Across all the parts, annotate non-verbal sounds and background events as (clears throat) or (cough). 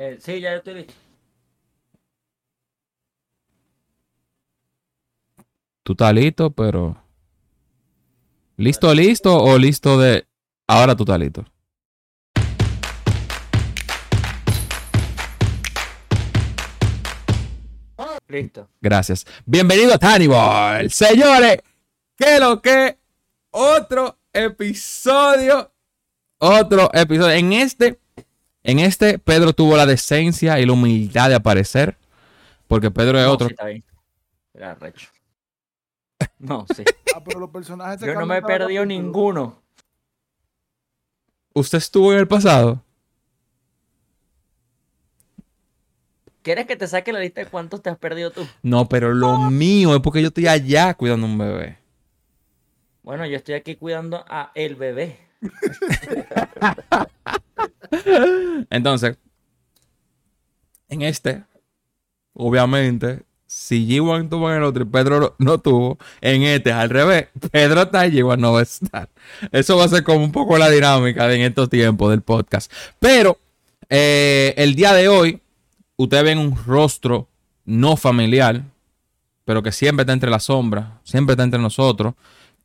Eh, sí, ya yo estoy listo. Tú estás listo, pero. ¿Listo, listo o listo de. Ahora tú estás listo? Listo. Gracias. Bienvenido a Tiny Ball. Señores, ¿qué lo que? Otro episodio. Otro episodio. En este, en este, Pedro tuvo la decencia y la humildad de aparecer. Porque Pedro es No, otro. sí, está bien. Era recho. (laughs) No, sí. Ah, pero los personajes Yo no me he perdido ninguno. ¿Usted estuvo en el pasado? ¿Quieres que te saque la lista de cuántos te has perdido tú? No, pero lo mío es porque yo estoy allá cuidando a un bebé. Bueno, yo estoy aquí cuidando a el bebé. (laughs) (laughs) Entonces, en este, obviamente, si G1 tuvo en el otro y Pedro no, tuvo, en este es al revés. Pedro está y G1 no va a estar. Eso va a ser como un poco la dinámica de en estos tiempos del podcast. Pero, eh, el día de hoy, ustedes ven un rostro no familiar, pero que siempre está entre las sombras, siempre está entre nosotros,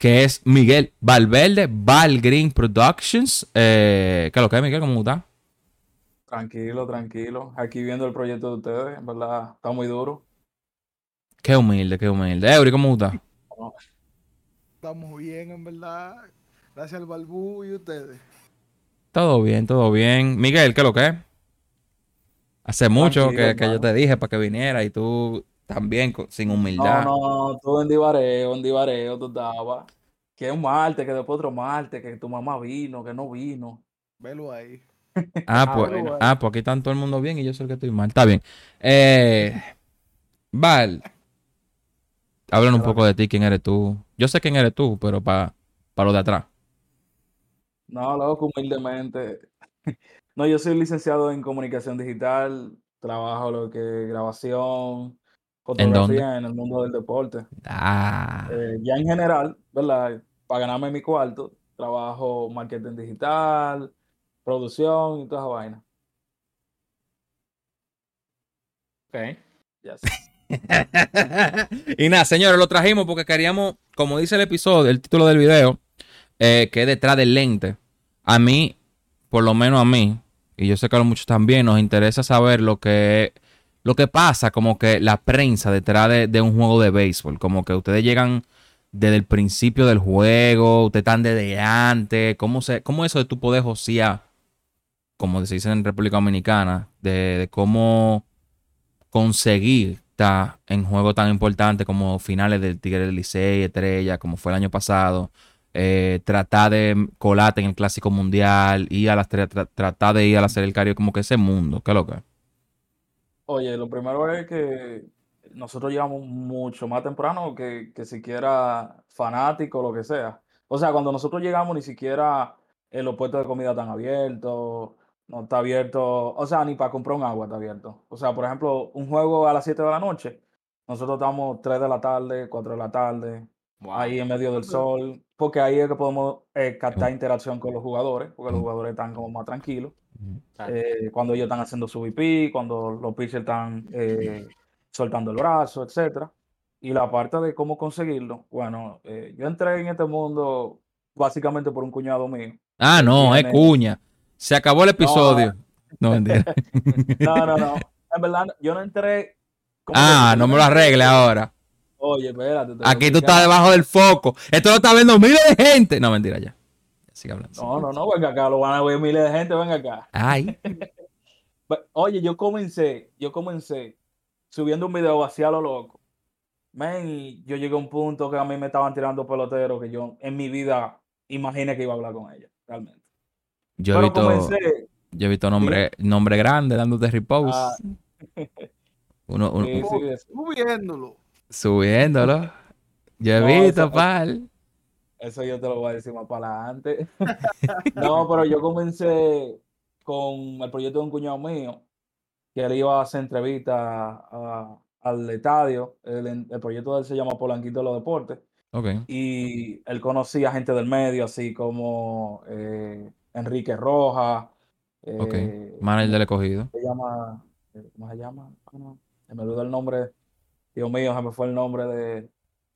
que es Miguel Valverde, Val Green Productions. Eh, ¿Qué es lo que es, Miguel? ¿Cómo está? Tranquilo, tranquilo. Aquí viendo el proyecto de ustedes, en verdad, está muy duro. Qué humilde, qué humilde. Eury, ¿cómo está? Estamos bien, en verdad. Gracias al Balbú y ustedes. Todo bien, todo bien. Miguel, ¿qué es lo que es? Hace mucho que, que yo te dije para que viniera y tú también sin humildad. No, no, tú en divareo, en divareo, tú estabas. Que un martes, que después otro martes, que tu mamá vino, que no vino. Velo ahí. (laughs) Ah, Ah, pues, ah, pues aquí está todo el mundo bien y yo soy el que estoy mal. Está bien. Eh, Val, háblanos un poco de ti, quién eres tú. Yo sé quién eres tú, pero para para los de atrás. No, loco, humildemente. (laughs) No, yo soy licenciado en comunicación digital, trabajo lo que es grabación, fotografía en el mundo del deporte. Ah, Eh, ya en general, ¿verdad? Para ganarme mi cuarto, trabajo marketing digital, producción y toda esa vaina. Ok. Yes. (laughs) y nada, señores, lo trajimos porque queríamos, como dice el episodio, el título del video, eh, que es detrás del lente. A mí, por lo menos a mí, y yo sé que a los muchos también, nos interesa saber lo que, lo que pasa, como que la prensa detrás de, un juego de béisbol. Como que ustedes llegan desde el principio del juego, ustedes están desde antes. ¿Cómo, se, cómo eso de tu poder josear, como se dice en República Dominicana, de, cómo conseguir estar en juegos tan importantes como finales del Tigre del Licey, Estrella, como fue el año pasado, eh, tratar de colarte en el Clásico Mundial, ir a las tra- tra- tratar de ir a la Serie del como que ese mundo, ¿qué es lo que? Oye, lo primero es que nosotros llegamos mucho más temprano que, que siquiera fanático, lo que sea. O sea, cuando nosotros llegamos, ni siquiera eh, los puestos de comida están abiertos, no está abierto, o sea, ni para comprar un agua está abierto. O sea, por ejemplo, un juego a las 7 de la noche, nosotros estamos 3 de la tarde, 4 de la tarde, ahí en medio del sol, porque ahí es que podemos eh, captar interacción con los jugadores, porque los jugadores están como más tranquilos. Eh, cuando ellos están haciendo su VP, cuando los pitchers están eh, soltando el brazo, etcétera. Y la parte de cómo conseguirlo, bueno, eh, yo entré en este mundo básicamente por un cuñado mío. Ah, no, es cuña. Se acabó el episodio. No, mentira. (laughs) No, no, no. En verdad, yo no entré. ¿cómo Ah, no me lo arregle ahora. Oye, espérate. Aquí tú estás debajo del foco. Esto lo está viendo miles de gente. No, mentira, ya. Sigue hablando. No, no, no, venga acá, lo van a ver miles de gente, venga acá. Ay. (laughs) Oye, yo comencé, yo comencé subiendo un video así a lo loco. Man, y yo llegué a un punto que a mí me estaban tirando peloteros que yo en mi vida imaginé que iba a hablar con ellos, realmente. Yo he visto, comencé, yo he visto nombre, nombre grande dándote repose. Ah. (laughs) Uno, uno- sí, sí, es- Subiéndolo. subiéndolo. Yo he No, visto, pal. Eso yo te lo voy a decir más para adelante. (laughs) No, pero yo comencé con el proyecto de un cuñado mío, que él iba a hacer entrevistas al estadio. El, el proyecto de él se llama Polanquito de los Deportes. Ok. y él conocía gente del medio, así como eh, Enrique Rojas, eh, Manager del escogido. se llama, eh, ¿cómo se llama? Ah, no, Se me olvidó el nombre, Dios mío, se me fue el nombre de,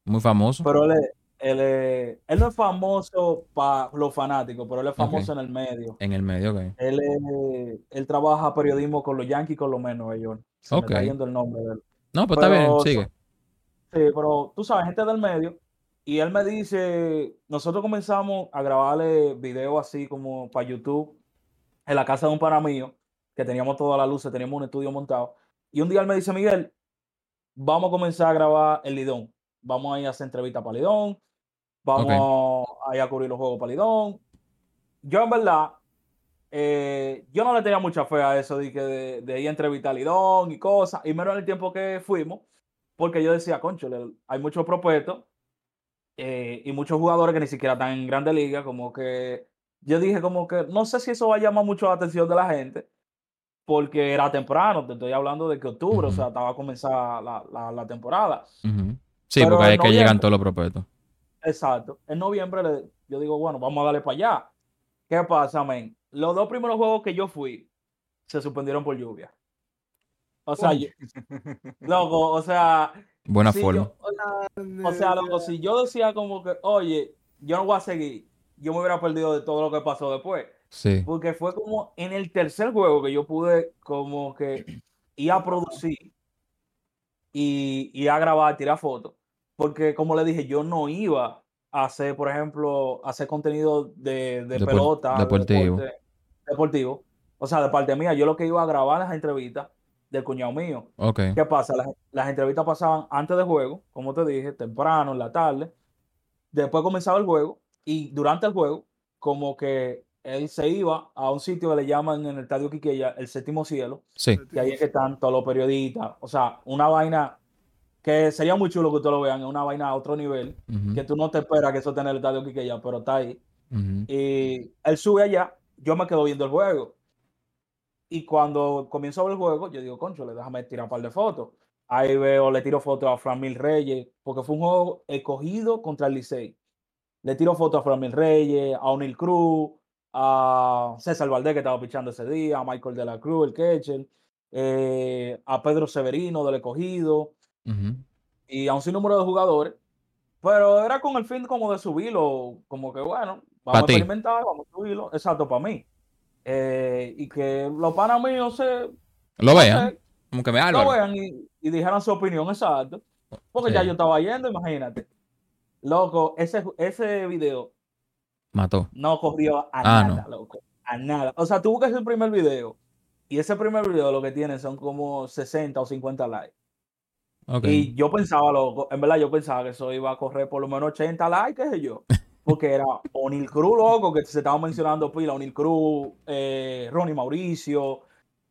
Muy famoso. pero él, es- él, es- él no es famoso para los fanáticos, pero él es famoso en el medio. En el medio, ok. Él, es- él trabaja periodismo con los Yankees y con los Men Nueva York. Se me está Ok. yendo el nombre de él. No, pues está bien, Pero sigue. Sí, pero tú sabes, gente del medio. Y él me dice, nosotros comenzamos a grabarle videos así como para YouTube en la casa de un pana mío, que teníamos todas las luces, teníamos un estudio montado. Y un día él me dice, Miguel, vamos a comenzar a grabar el Lidón. Vamos a ir a hacer entrevistas para Lidón. Vamos a ir a cubrir los juegos para Lidón. Yo en verdad, eh, yo no le tenía mucha fe a eso de, que de, de ir a entrevistar a Lidón y cosas, y menos en el tiempo que fuimos, porque yo decía, concho, hay muchos propuestos eh, y muchos jugadores que ni siquiera están en Grandes Ligas, como que yo dije como que no sé si eso va a llamar mucho la atención de la gente, porque era temprano, te estoy hablando de que octubre, o sea, estaba a comenzar la, la- la temporada. Sí, Pero porque ahí es que llegan todos los propuestos. Exacto. En noviembre le- yo digo, bueno, vamos a darle para allá. ¿Qué pasa, men? Los dos primeros juegos que yo fui se suspendieron por lluvia. O sea, yo- loco, o sea, Buena si forma. yo- o- o sea, loco, si yo decía como que, oye, yo no voy a seguir, yo me hubiera perdido de todo lo que pasó después. Sí. Porque fue como en el tercer juego que yo pude como que ir a producir y, y a grabar, tirar fotos. Porque como le dije, yo no iba a hacer, por ejemplo, hacer contenido de, de Depor- pelota, de deportivo. deporte- deportivo. O sea, de parte mía, yo lo que iba a grabar las entrevistas del cuñado mío. ¿Qué pasa? Las, las entrevistas pasaban antes del juego, como te dije, temprano, en la tarde. Después comenzaba el juego y durante el juego, como que él se iba a un sitio que le llaman en el estadio Quiqueya el séptimo cielo, Sí. que ahí es que están todos los periodistas. O sea, una vaina que sería muy chulo que ustedes lo vean, es una vaina a otro nivel, que tú no te esperas que eso esté en el estadio Quiqueya, pero está ahí. Y él sube allá, yo me quedo viendo el juego. Y cuando comienzo a ver el juego, yo digo, concho, le déjame tirar un par de fotos. Ahí veo, le tiro fotos a Fran Mil Reyes, porque fue un juego escogido contra el Licey. Le tiro fotos a Fran Mil Reyes, a O'Neill Cruz, a César Valdés, que estaba pichando ese día, a Michael de la Cruz, el catcher, eh, a Pedro Severino del escogido, Y a un sinnúmero de jugadores, pero era con el fin como de subirlo, como que bueno, Pa' vamos a experimentar, vamos a subirlo, exacto, para mí. Eh, y que los panas míos se Lo vean. Como que me lo Álvaro. vean y, y dijeran su opinión, exacto. Porque ya yo estaba yendo, imagínate. Loco, ese, ese video Mató. no corrió a Ah, nada, loco. A nada. O sea, tú buscas el primer video y ese primer video lo que tiene son como 60 o 50 likes. Y yo pensaba, loco, en verdad yo pensaba que eso iba a correr por lo menos 80 likes, qué sé yo. Porque era O'Neill Cruz, loco, que se estaba mencionando pila, O'Neill Cruz, eh, Ronnie Mauricio,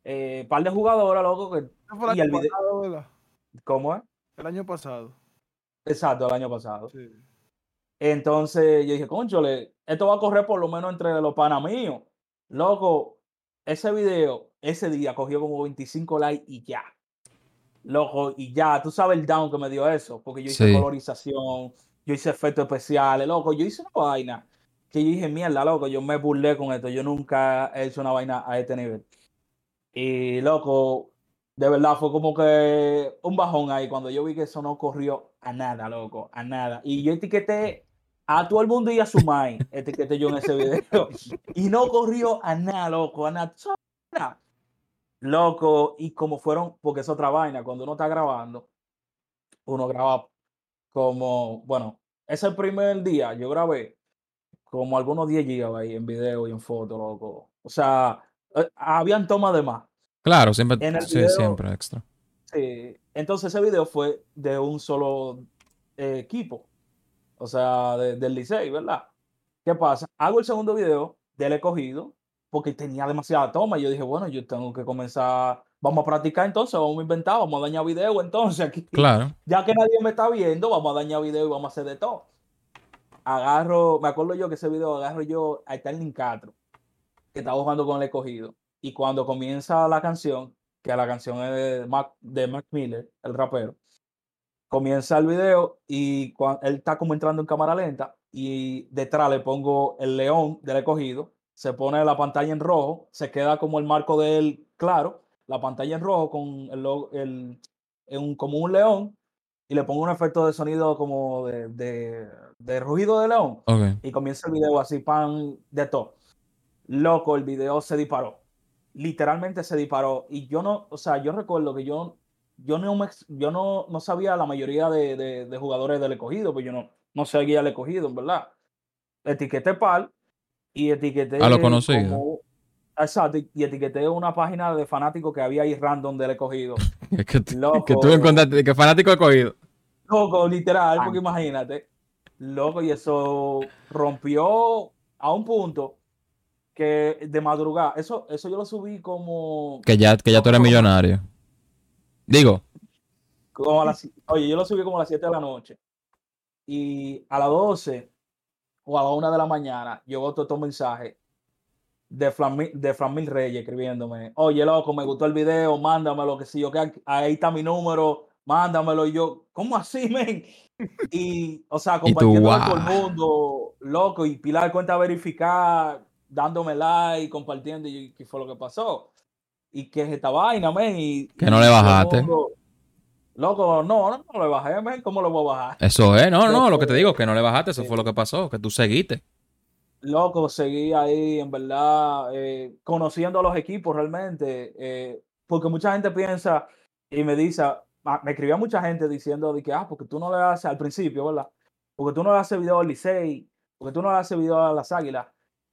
eh, par de jugadoras, loco, que, Eso fue el y el año video-. ¿cómo es? El año pasado. Exacto, el año pasado. Sí. Entonces yo dije, conchole, esto va a correr por lo menos entre los panas míos. Loco, ese video, ese día cogió como 25 likes y ya. Loco, y ya, tú sabes el down que me dio eso, porque yo hice Sí. colorización, yo hice efectos especiales, loco, yo hice una vaina que yo dije, mierda, loco, yo me burlé con esto, yo nunca he hecho una vaina a este nivel. Y loco, de verdad fue como que un bajón ahí cuando yo vi que eso no corrió a nada, loco, a nada. Y yo etiqueté a todo el mundo y a su mind, etiqueté yo en ese video. (laughs) Y no corrió a nada, loco, a nada. ¿sabes? Loco, y como fueron, porque es otra vaina, cuando uno está grabando, uno graba como, bueno, ese primer día yo grabé como algunos 10 GB ahí en video y en foto, loco. O sea, eh, habían tomas de más. Claro, siempre. En el Sí, video- siempre extra. Sí, entonces ese video fue de un solo eh, equipo, o sea, de- del Licey, ¿verdad? ¿Qué pasa? Hago el segundo video del escogido porque tenía demasiada toma y yo dije, bueno, yo tengo que comenzar, vamos a practicar entonces, vamos a inventar, vamos a dañar video entonces aquí. Claro. (laughs) Ya que nadie me está viendo, vamos a dañar video y vamos a hacer de todo. Agarro, me acuerdo yo que ese video agarro yo a Sterling Castro, que estaba jugando con el escogido. Y cuando comienza la canción, que la canción es de Mac, de Mac Miller, el rapero, comienza el video y cuan- él está como entrando en cámara lenta y detrás le pongo el león del escogido se pone la pantalla en rojo, se queda como el marco de él claro, la pantalla en rojo con el, el, como un león y le pongo un efecto de sonido como de, de, de rugido de león Ok. y comienza el video así, pan de todo. Loco, el video se disparó. Literalmente se disparó. Y yo no, o sea, yo recuerdo que yo, yo no, me yo no, no sabía la mayoría de, de- de jugadores del escogido, pues yo no, no seguía el escogido, en verdad. Etiqueté PAL y etiqueté. A lo conocido. como- Exacto, y etiqueté una página de fanáticos que había ahí random del escogido. (laughs) Es que, tú- Loco. que tú encontraste, que fanático he cogido. Loco, literal, Ah. porque imagínate. Loco, y eso rompió a un punto que de madrugada. Eso, eso yo lo subí como, Que ya, que ya tú eres millonario. Digo, como a las. Oye, yo lo subí como a las 7 de la noche. Y a las 12 o a la 1 de la mañana llegó todo estos mensajes de Fran, de Fran Mil Reyes escribiéndome. Oye, loco, me gustó el video, mándamelo, que si yo que ahí está mi número, mándamelo. Y yo, ¿cómo así, men? Y, o sea, compartiendo con todo guau. el mundo, loco, y Pilar cuenta verificar, dándome like, compartiendo, y qué fue lo que pasó. Y que es esta vaina, men. Y, Que no y le bajaste. mundo, Loco, no, no, no le bajé, men. ¿Cómo le voy a bajar? eso es. No, no, lo que te digo, que no le bajaste, eso Sí. fue lo que pasó, que tú seguiste. Loco, seguí ahí, en verdad, eh, conociendo a los equipos realmente, eh, porque mucha gente piensa y me dice, ah, me escribía mucha gente diciendo de que, ah, porque tú no le haces al principio, ¿verdad? Porque tú no le haces video al Licey, porque tú no le haces video a las Águilas.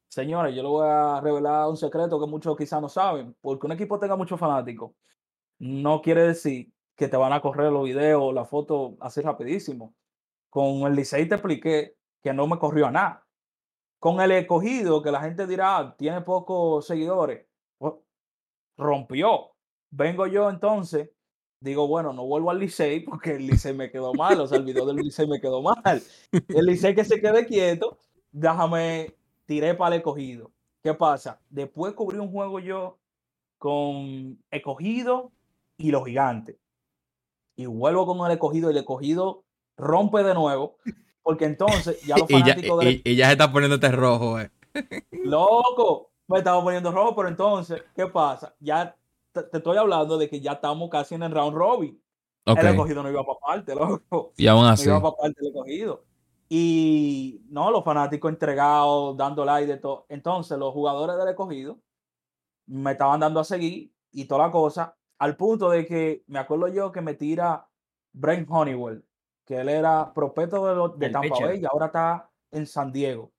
Señores, yo le voy a revelar un secreto que muchos quizás no saben, porque un equipo tenga muchos fanáticos, no quiere decir que te van a correr los videos, la foto así rapidísimo. Con el Licey te expliqué que no me corrió a nada con el escogido, que la gente dirá, "Ah, tiene pocos seguidores, pues, rompió. Vengo yo entonces, digo, bueno, no vuelvo al Licey porque el Licey me quedó mal, o sea, el video del Licey me quedó mal. El Licey que se quede quieto, déjame, tiré para el escogido. ¿Qué pasa? Después cubrí un juego yo con escogido y los gigantes. Y vuelvo con el escogido y el escogido rompe de nuevo. (laughs) Porque entonces ya los Y ya, fanáticos del y- y ya se está poniéndote rojo, eh. (laughs) Loco, me estaba poniendo rojo, pero entonces, ¿qué pasa? Ya te, te estoy hablando de que ya estamos casi en el round robin. El escogido no iba para parte, (laughs) loco. Y aún No así. iba para parte el escogido. Y no, los fanáticos entregados, dando like de todo. Entonces, los jugadores del escogido me estaban dando a seguir y toda la cosa, al punto de que me acuerdo yo que me tira Brent Honeywell, que él era prospecto de, los- de Tampa pitcher. Bay y ahora está en San Diego.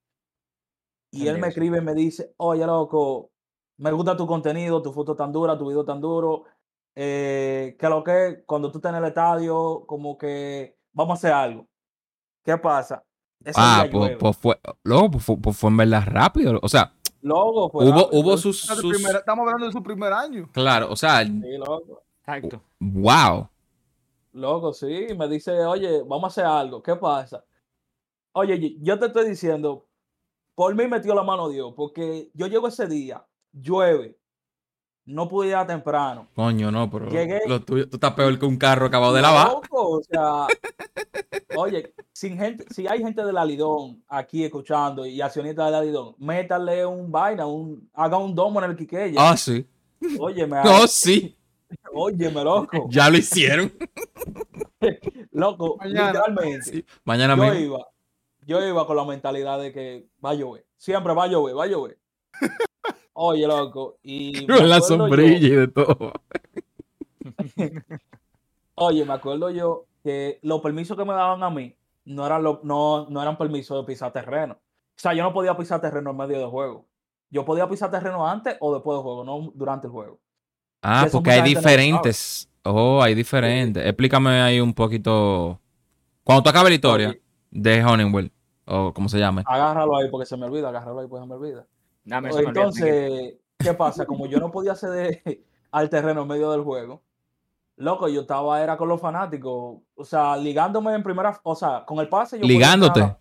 Y San él me Diego, escribe y me dice, oye, loco, me gusta tu contenido, tu foto tan dura, tu video tan duro. Eh, que lo que cuando tú estás en el estadio, como que vamos a hacer algo. ¿Qué pasa? Ese Ah, pues, pues fue. Luego, pues, fue, pues fue en verdad rápido. O sea, Loco, fue hubo, rápido. hubo sus. Sus- estamos hablando de su primer año. Claro, o sea, Sí, loco. Exacto. wow. Loco, sí, me dice, oye, vamos a hacer algo. ¿Qué pasa? Oye, yo- yo te estoy diciendo, por mí metió la mano Dios, porque yo llego ese día, llueve, no pude llegar temprano. Coño, no, pero Llegué- lo tuyo, tú estás peor que un carro acabado de lavar. Loco, o sea, oye, sin gente, si hay gente del Alidón aquí escuchando y accionistas del Alidón, métale un vaina, un, haga un domo en el Quiqueya. Ah, sí. Óyeme, No, sí. (laughs) óyeme, loco. Ya lo hicieron. (laughs) Loco, Mañana. literalmente. Sí. Mañana yo mismo. iba, yo iba con la mentalidad de que va a llover. Siempre va a llover, va a llover. Oye, loco. Y (laughs) Con la yo- sombrilla y de todo. (laughs) oye, me acuerdo yo que los permisos que me daban a mí no eran, lo- no, no eran permisos de pisar terreno. O sea, yo no podía pisar terreno en medio del juego. Yo podía pisar terreno antes o después del juego, no durante el juego. Ah, eso porque hay no diferentes. Oh, hay diferentes. Explícame ahí un poquito. Cuando tú acabas la historia Oye. de Honeywell, o como se llame. Agárralo ahí porque se me olvida, agárralo ahí porque se me olvida. Dame eso. Entonces, ¿qué pasa? Como yo no podía acceder (laughs) al terreno en medio del juego, loco, yo estaba, era con los fanáticos, o sea, ligándome en primera, o sea, con el pase. Yo Ligándote.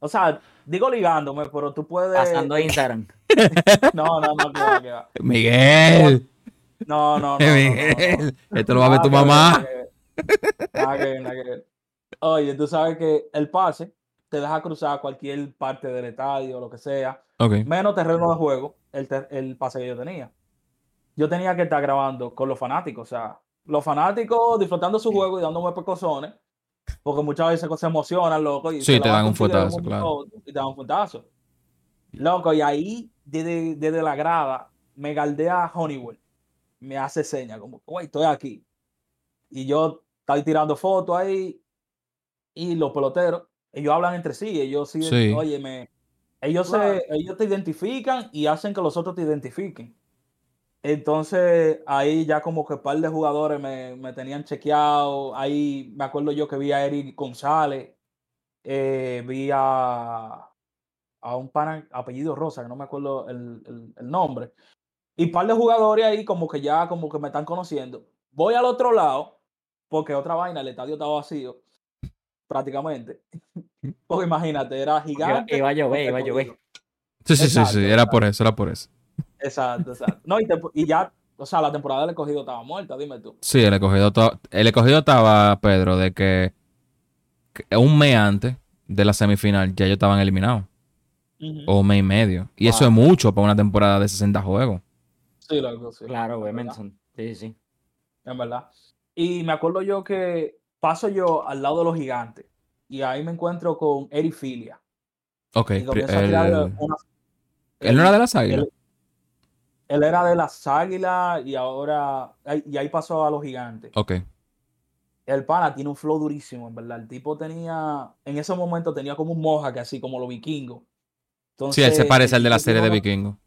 O sea, digo ligándome, pero tú puedes. Pasando a Instagram. (laughs) No, no, no, va. Miguel. No, no, no. no, no, no. Miguel. Esto lo va a ver tu mamá. ver, nada que ver, nada que ver. Oye, tú sabes que el pase te deja cruzar cualquier parte del estadio, lo que sea. Menos terreno de juego el, el pase que yo tenía. Yo tenía que estar grabando con los fanáticos, o sea, los fanáticos disfrutando su juego y dándome pecosones, porque muchas veces se emocionan, loco. Y Sí, te dan un un claro. Y te dan un fuetazo. Loco, y ahí, desde, desde la grada, me galdea Honeywell. Me hace señas, como, güey, estoy aquí. Y yo estoy tirando fotos ahí, y los peloteros, ellos hablan entre sí, ellos sí, Sí. oye, me, ellos, Claro. se, ellos te identifican y hacen que los otros te identifiquen. Entonces, ahí ya como que un par de jugadores me, me tenían chequeado. Ahí me acuerdo yo que vi a Eric González, eh, vi a, a un pana apellido Rosa, que no me acuerdo el, el- el nombre. Y un par de jugadores ahí como que ya como que me están conociendo. Voy al otro lado, porque otra vaina, el estadio estaba vacío, prácticamente. (laughs) Porque imagínate, era gigante. iba a llover, iba a llover. Sí, sí, sí, Exacto, sí. Era por eso, era por eso. Exacto, exacto. No, y, te- y ya, o sea, la temporada del escogido estaba muerta, dime tú. Sí, el escogido, el escogido estaba, Pedro, de que, que un mes antes de la semifinal ya ellos estaban eliminados. O un mes y medio. Y eso es mucho para una temporada de 60 juegos. Sí, loco, sí. Claro, Emerson. Sí, sí. En verdad. Y me acuerdo yo que paso yo al lado de los gigantes y ahí me encuentro con Eric Filia. Ok. Él, una- él no era de las águilas. él- él era de las águilas y ahora, y ahí pasó a los gigantes. Ok. El pana tiene un flow durísimo, en verdad. El tipo tenía, en ese momento tenía como un moja que así como los vikingos. Sí, él se parece el al de la serie de tiene una- Vikingo.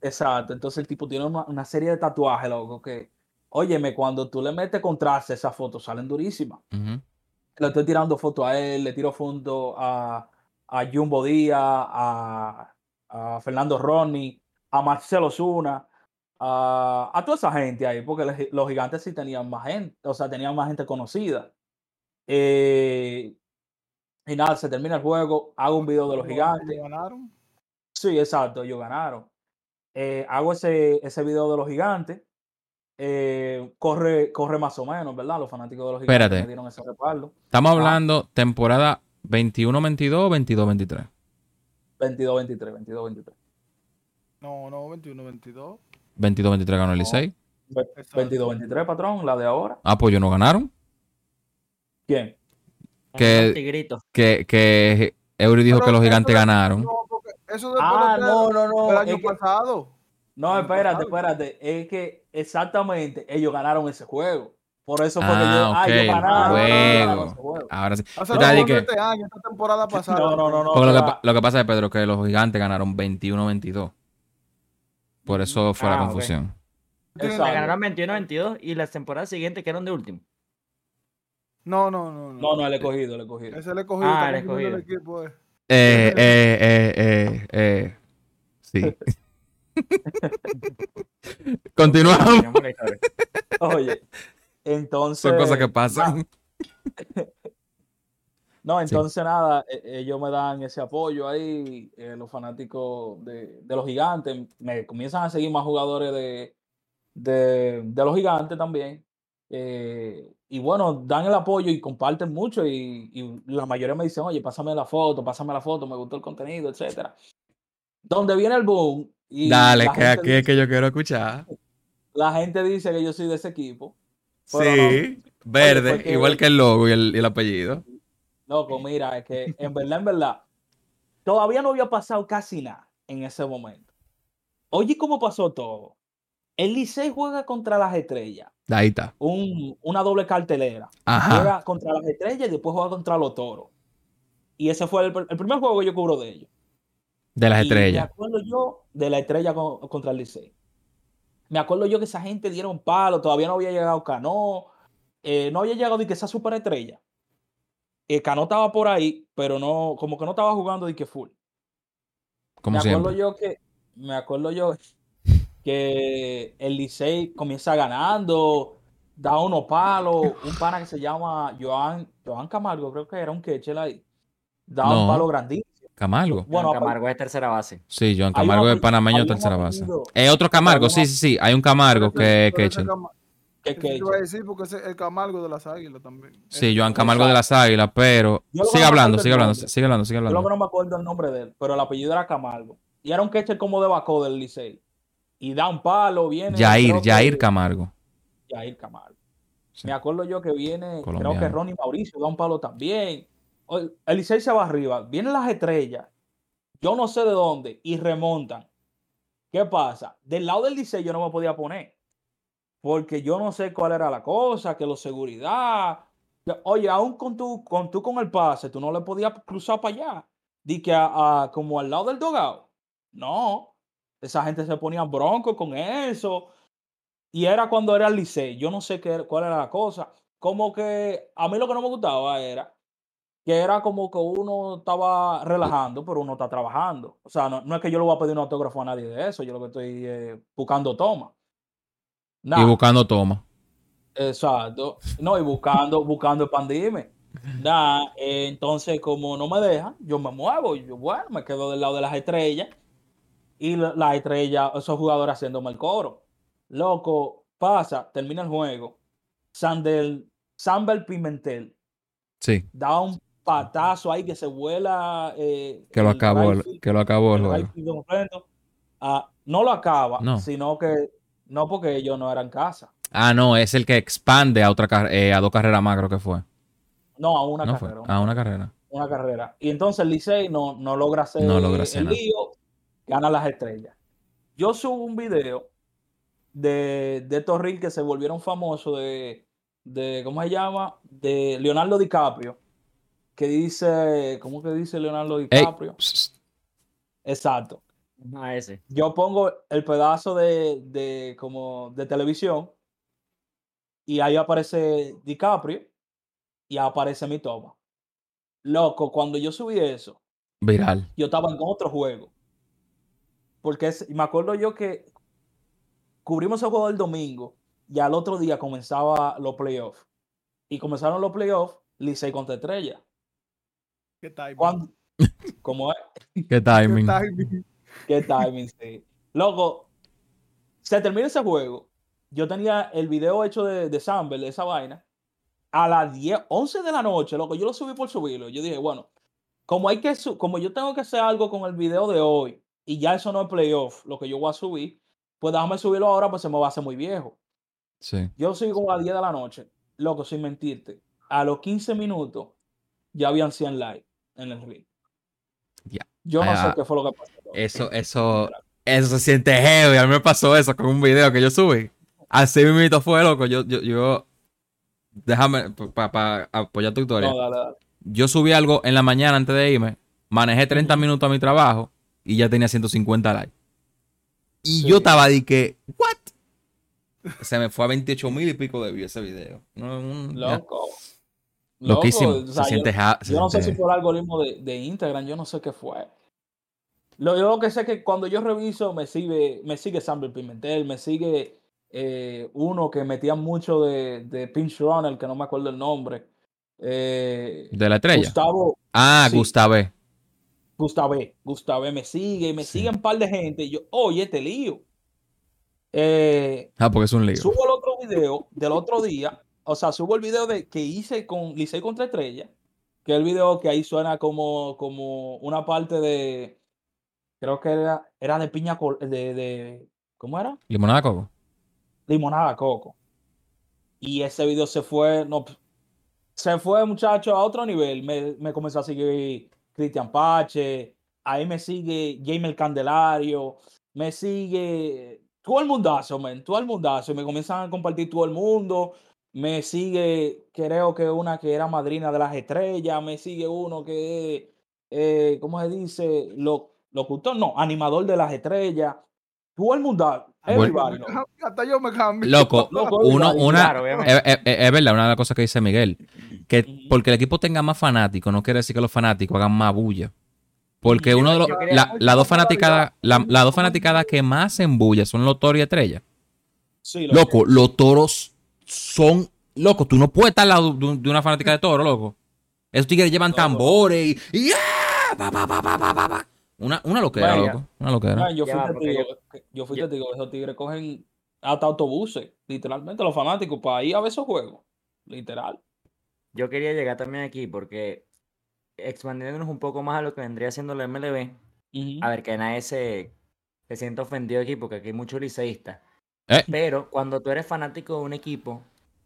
Exacto, entonces el tipo tiene una, una serie de tatuajes, loco, que, óyeme, cuando tú le metes contraste, esas fotos salen durísimas. Le estoy tirando fotos a él, le tiro fotos a, a Jumbo Díaz, a, a Fernando Ronnie, a Marcelo Zuna, a, a toda esa gente ahí, porque los, los gigantes sí tenían más gente, o sea, tenían más gente conocida. Eh, y nada, se termina el juego, hago un video de los gigantes. ellos ganaron. Sí, exacto, ellos ganaron. Eh, hago ese, ese video de los gigantes. Eh, corre, corre más o menos, ¿verdad? Los fanáticos de los gigantes Espérate. me dieron ese respaldo. Estamos Ah. hablando temporada 21-22 o 22-23. 22-23, 22-23. No, no, 21, 22. 22-23 ganó el No. Licey. Exacto. 22-23, patrón, la de ahora. Ah, pues ellos no ganaron. ¿Quién? Que-. Que, que Eury dijo Pero que los gigantes ganaron. No, eso Ah, no, no, no. el año es que- pasado. No, espérate, espérate. Es que exactamente ellos ganaron ese juego. Por eso fue que Ah, yo. Ah, el ganaron. juego. ese juego. Ahora sí. O sea, no que- este año, esta temporada pasada. No, no, no, no. Porque lo, que, lo que pasa es, Pedro, que los gigantes ganaron 21-22. Por eso fue la Ah, confusión. Tiene- Le ganaron 21-22 y las temporadas siguientes quedaron de último. No, no, no. no. No, no, el escogido, el escogido. Ese le he cogido. Ah, está el el escogido. equipo, eh. Eh, eh, eh, eh, eh. Sí. (laughs) (laughs) Continuamos. Oye, entonces. Son cosas que pasan. (laughs) No, Sí. entonces nada, e- ellos me dan ese apoyo ahí, eh, los fanáticos de, de los gigantes, me comienzan a seguir más jugadores de, de, de los gigantes también. eh, y bueno, dan el apoyo y comparten mucho y, y la mayoría me dicen, oye, pásame la foto, pásame la foto, me gustó el contenido, etcétera. Donde viene el boom y Dale, que aquí es que yo quiero escuchar. la gente dice que yo soy de ese equipo. no. Sí. Verde, porque- igual que el logo y el, y el apellido. Loco, mira, es que en verdad, en verdad, todavía no había pasado casi nada en ese momento. Oye, ¿cómo pasó todo? El Licey juega contra las estrellas, Ahí está. un- una doble cartelera. Ajá. Juega contra las estrellas y después juega contra los toros. Y ese fue el primer juego que yo cubro de ellos. De las Y estrellas. Me acuerdo yo de la estrella con- contra el Licey. Me acuerdo yo que esa gente dieron palo, todavía no había llegado Cano, eh, no había llegado de que esa superestrella. Eh, Cano estaba por ahí, pero no, como que no estaba jugando de que full. Como me acuerdo siempre. yo que, me acuerdo yo que el Licey comienza ganando, da unos palos, un pana que se llama Joan, Joan Camargo, creo que era un catcher ahí. Da No. un palo grandísimo. Camargo. Bueno, Camargo es tercera base. Sí, Joan Camargo es panameño tercera base. Es otro Camargo, sí, sí, sí. Hay un Camargo que echen. Cam- que iba a decir porque es el Camargo de las águilas también. Sí, Joan Camargo de las Águilas, pero Yo sigue hablando, sigue hablando, sigue hablando, sigue Yo lo que hablando. no me acuerdo el nombre de él, pero el apellido era Camargo. y era un catcher como de Bacó del Licey. Y da un palo, viene. Jair, Jair Camargo. Yair Camargo. Sí. Me acuerdo yo que viene, creo que. Ronnie Mauricio da un palo también. O- El Licey se va arriba, vienen las estrellas, yo no sé de dónde, y remontan. ¿Qué pasa? Del lado del Licey yo no me podía poner, porque yo no sé cuál era la cosa, que la seguridad. Oye, aún con tú, con tú con el pase, tú no le podías cruzar para allá. Di que a- a- como al lado del dogado. No, esa gente se ponía bronco con eso. Y era cuando era el Licey. Yo no sé qué, cuál era la cosa. Como que a mí lo que no me gustaba era que era como que uno estaba relajando, pero uno está trabajando. O sea, no, no es que yo le voy a pedir un autógrafo a nadie de eso. Yo lo que estoy eh, buscando toma. Y buscando toma. exacto. No, y buscando, buscando expandime. Nada, eh, entonces como no me dejan, yo me muevo. y Yo, bueno, me quedo del lado de las estrellas. Y la- las estrellas, esos jugadores haciéndome el coro. Loco, pasa, termina el juego. Sandel, Sambel Pimentel Sí, da un patazo ahí que se vuela. eh, que lo acabó, el- que lo acabó el el juego. Ah, no lo acaba, No. sino que no porque ellos no eran casa. Ah, no, es el que expande a otra eh, a dos carreras más, creo que fue. No, a una no fue. carrera. A una carrera. Una carrera. Y entonces el Licey no, no logra hacer No logra el lío, gana las estrellas. Yo subo un video de, de estos que se volvieron famosos de, de, ¿cómo se llama? De Leonardo DiCaprio, que dice, ¿cómo que dice Leonardo DiCaprio? Exacto. Ah, ese. Yo pongo el pedazo de, de, como de televisión y ahí aparece DiCaprio y aparece mi toma. Loco, cuando yo subí eso, viral. yo estaba en otro juego. Porque es- me acuerdo yo que cubrimos el juego el domingo y al otro día comenzaba los playoffs. Y comenzaron los playoffs, Licey contra Estrella. ¿Qué timing? Cuando, como es, Qué ¿Qué timing. timing? qué timing, sí. Loco, se termina ese juego. Yo tenía el video hecho de, de Samble, de esa vaina, a las 10, 11 de la noche, loco. Yo lo subí por subirlo. Yo dije, bueno, como hay que su- como yo tengo que hacer algo con el video de hoy y ya eso no es playoff, lo que yo voy a subir, pues déjame subirlo ahora, pues se me va a hacer muy viejo. Sí. Yo lo subí como a las 10 de la noche, loco, sin mentirte. A los 15 minutos ya habían 100 likes en el reel. Ya. Yo no Ah, sé qué fue lo que pasó. Eso, eso, eso se siente heavy. A mí me pasó eso con un video que yo subí. Así mismo fue, loco. Yo, yo, yo, déjame, para apoyar tu historia. No, dale, dale. Yo subí algo en la mañana antes de irme. Manejé 30 Ujú. minutos a mi trabajo y ya tenía 150 likes. Y Sí. yo estaba de que, ¿what? Se me fue a 28 mil y pico de views ese video. No, ya. Loquísimo. Loco, o sea, se siente, yo, ja- se yo no sé si fue el algoritmo de, de Instagram, yo no sé qué fue. Lo, yo lo que sé es que cuando yo reviso me sigue, me sigue Samber Pimentel, me sigue eh, uno que metía mucho de, de Pinch Runner, que no me acuerdo el nombre. Eh, de la estrella. Gustavo, ah, sí. Gustave. Gustave, Gustave me sigue, me Sí. sigue un par de gente. y yo, oye, este lío. Eh, Ah, porque es un lío. Subo el otro video del otro día. O sea, subo el video de, que hice con Licey contra Estrella. Que es el video que ahí suena como, como una parte de. Creo que era, era de piña. col- De, de, ¿Cómo era? Limonada coco. Limonada coco. Y ese video se fue. No, se fue, muchacho, a otro nivel. Me, me comenzó a seguir Cristian Pache. Ahí me sigue Jaime Candelario. Me sigue todo el mundazo, men. Todo el mundazo. Y me comienzan a compartir todo el mundo. Me sigue, creo que una que era madrina de las estrellas. Me sigue uno que, eh, ¿cómo se dice? Lo, locutor, no, animador de las estrellas. Todo el mundo. everybody. (laughs) Hasta yo me cambio. Loco, (laughs) Loco, uno, una, claro, es, es- es verdad, una de las cosas que dice Miguel, que porque el equipo tenga más fanáticos no quiere decir que los fanáticos hagan más bulla. Porque uno de los, la- las dos fanaticadas, la- las dos fanaticadas que más hacen bulla son los toros y estrellas. Sí. Loco, los toros son, loco, tú no puedes estar al lado de, un- de una fanática de toro, loco. Esos tigres llevan No, tambores y, y ¡ah! pa, pa, pa, pa, pa, pa, pa. Una, una loquera, Vaya. loco. Una loquera. Yo fui Ya testigo, que- yo fui yo- testigo, esos tigres cogen hasta autobuses, literalmente los fanáticos, para ir a ver esos juegos. Literal. Yo quería llegar también aquí porque expandiéndonos un poco más a lo que vendría siendo la MLB. A ver, que nadie se, se sienta ofendido aquí porque aquí hay muchos liceístas. Eh, Pero cuando tú eres fanático de un equipo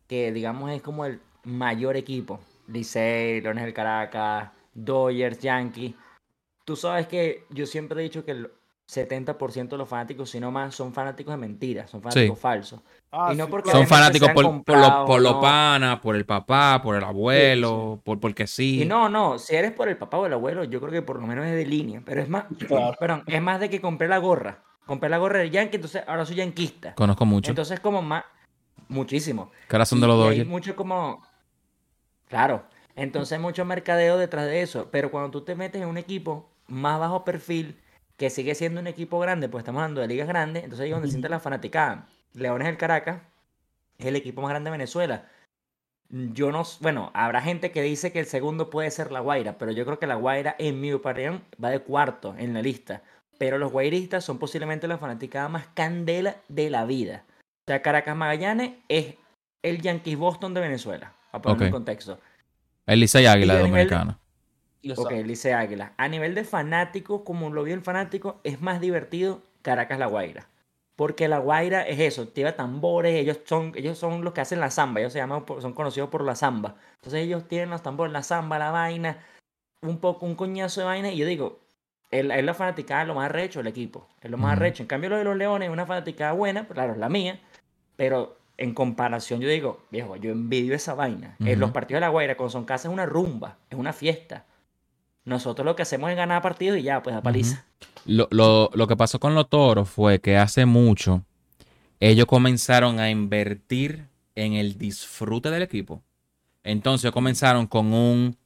que, digamos, es como el mayor equipo, Licey, Leones del Caracas, Dodgers, Yankees, tú sabes que yo siempre he dicho que el 70% de los fanáticos, si no más, son fanáticos de mentiras, son fanáticos falsos. Ah, Y no sí, porque son fanáticos por, los, por los no. panas, por el papá, por el abuelo, por porque sí. Y no, no, si eres por el papá o el abuelo, yo creo que por lo menos es de línea, pero es más, Claro. perdón, es más de que compré la gorra. Compré la gorra del Yankee, entonces ahora soy yanquista. Conozco mucho. Entonces como más, muchísimo. Corazón de los Dodgers. mucho como, claro, entonces hay mucho mercadeo detrás de eso, pero cuando tú te metes en un equipo más bajo perfil, que sigue siendo un equipo grande, pues estamos hablando de ligas grandes, entonces ahí es donde Ujú. siente la fanaticada. Leones del Caracas es el equipo más grande de Venezuela. Yo no, bueno, habrá gente que dice que el segundo puede ser La Guaira, pero yo creo que La Guaira, en mi opinión, va de cuarto en la lista. Pero los guairistas son posiblemente la fanaticada más candela de la vida. O sea, Caracas Magallanes es el Yankees Boston de Venezuela, a ponerlo en Ok. contexto. El Licey Águila Y de a nivel de- Dominicana. Ok, Exacto. Lice Águila. A nivel de fanático, como lo vio el fanático, es más divertido Caracas La Guaira. Porque La Guaira es eso, lleva tambores, ellos son, ellos son los que hacen la samba, ellos se llaman, son conocidos por la samba. Entonces ellos tienen los tambores, la samba, la vaina, un poco, un coñazo de vaina, y yo digo, es la, fanaticada lo más arrecho del equipo, es lo más arrecho. En cambio lo de los Leones es una fanaticada buena, claro, es la mía, pero en comparación yo digo, viejo, yo envidio esa vaina. En los partidos de La Guaira con Son Casa es una rumba, es una fiesta. Nosotros lo que hacemos es ganar partidos y ya, pues a paliza. Lo, lo- lo que pasó con los toros fue que hace mucho ellos comenzaron a invertir en el disfrute del equipo. Entonces comenzaron con un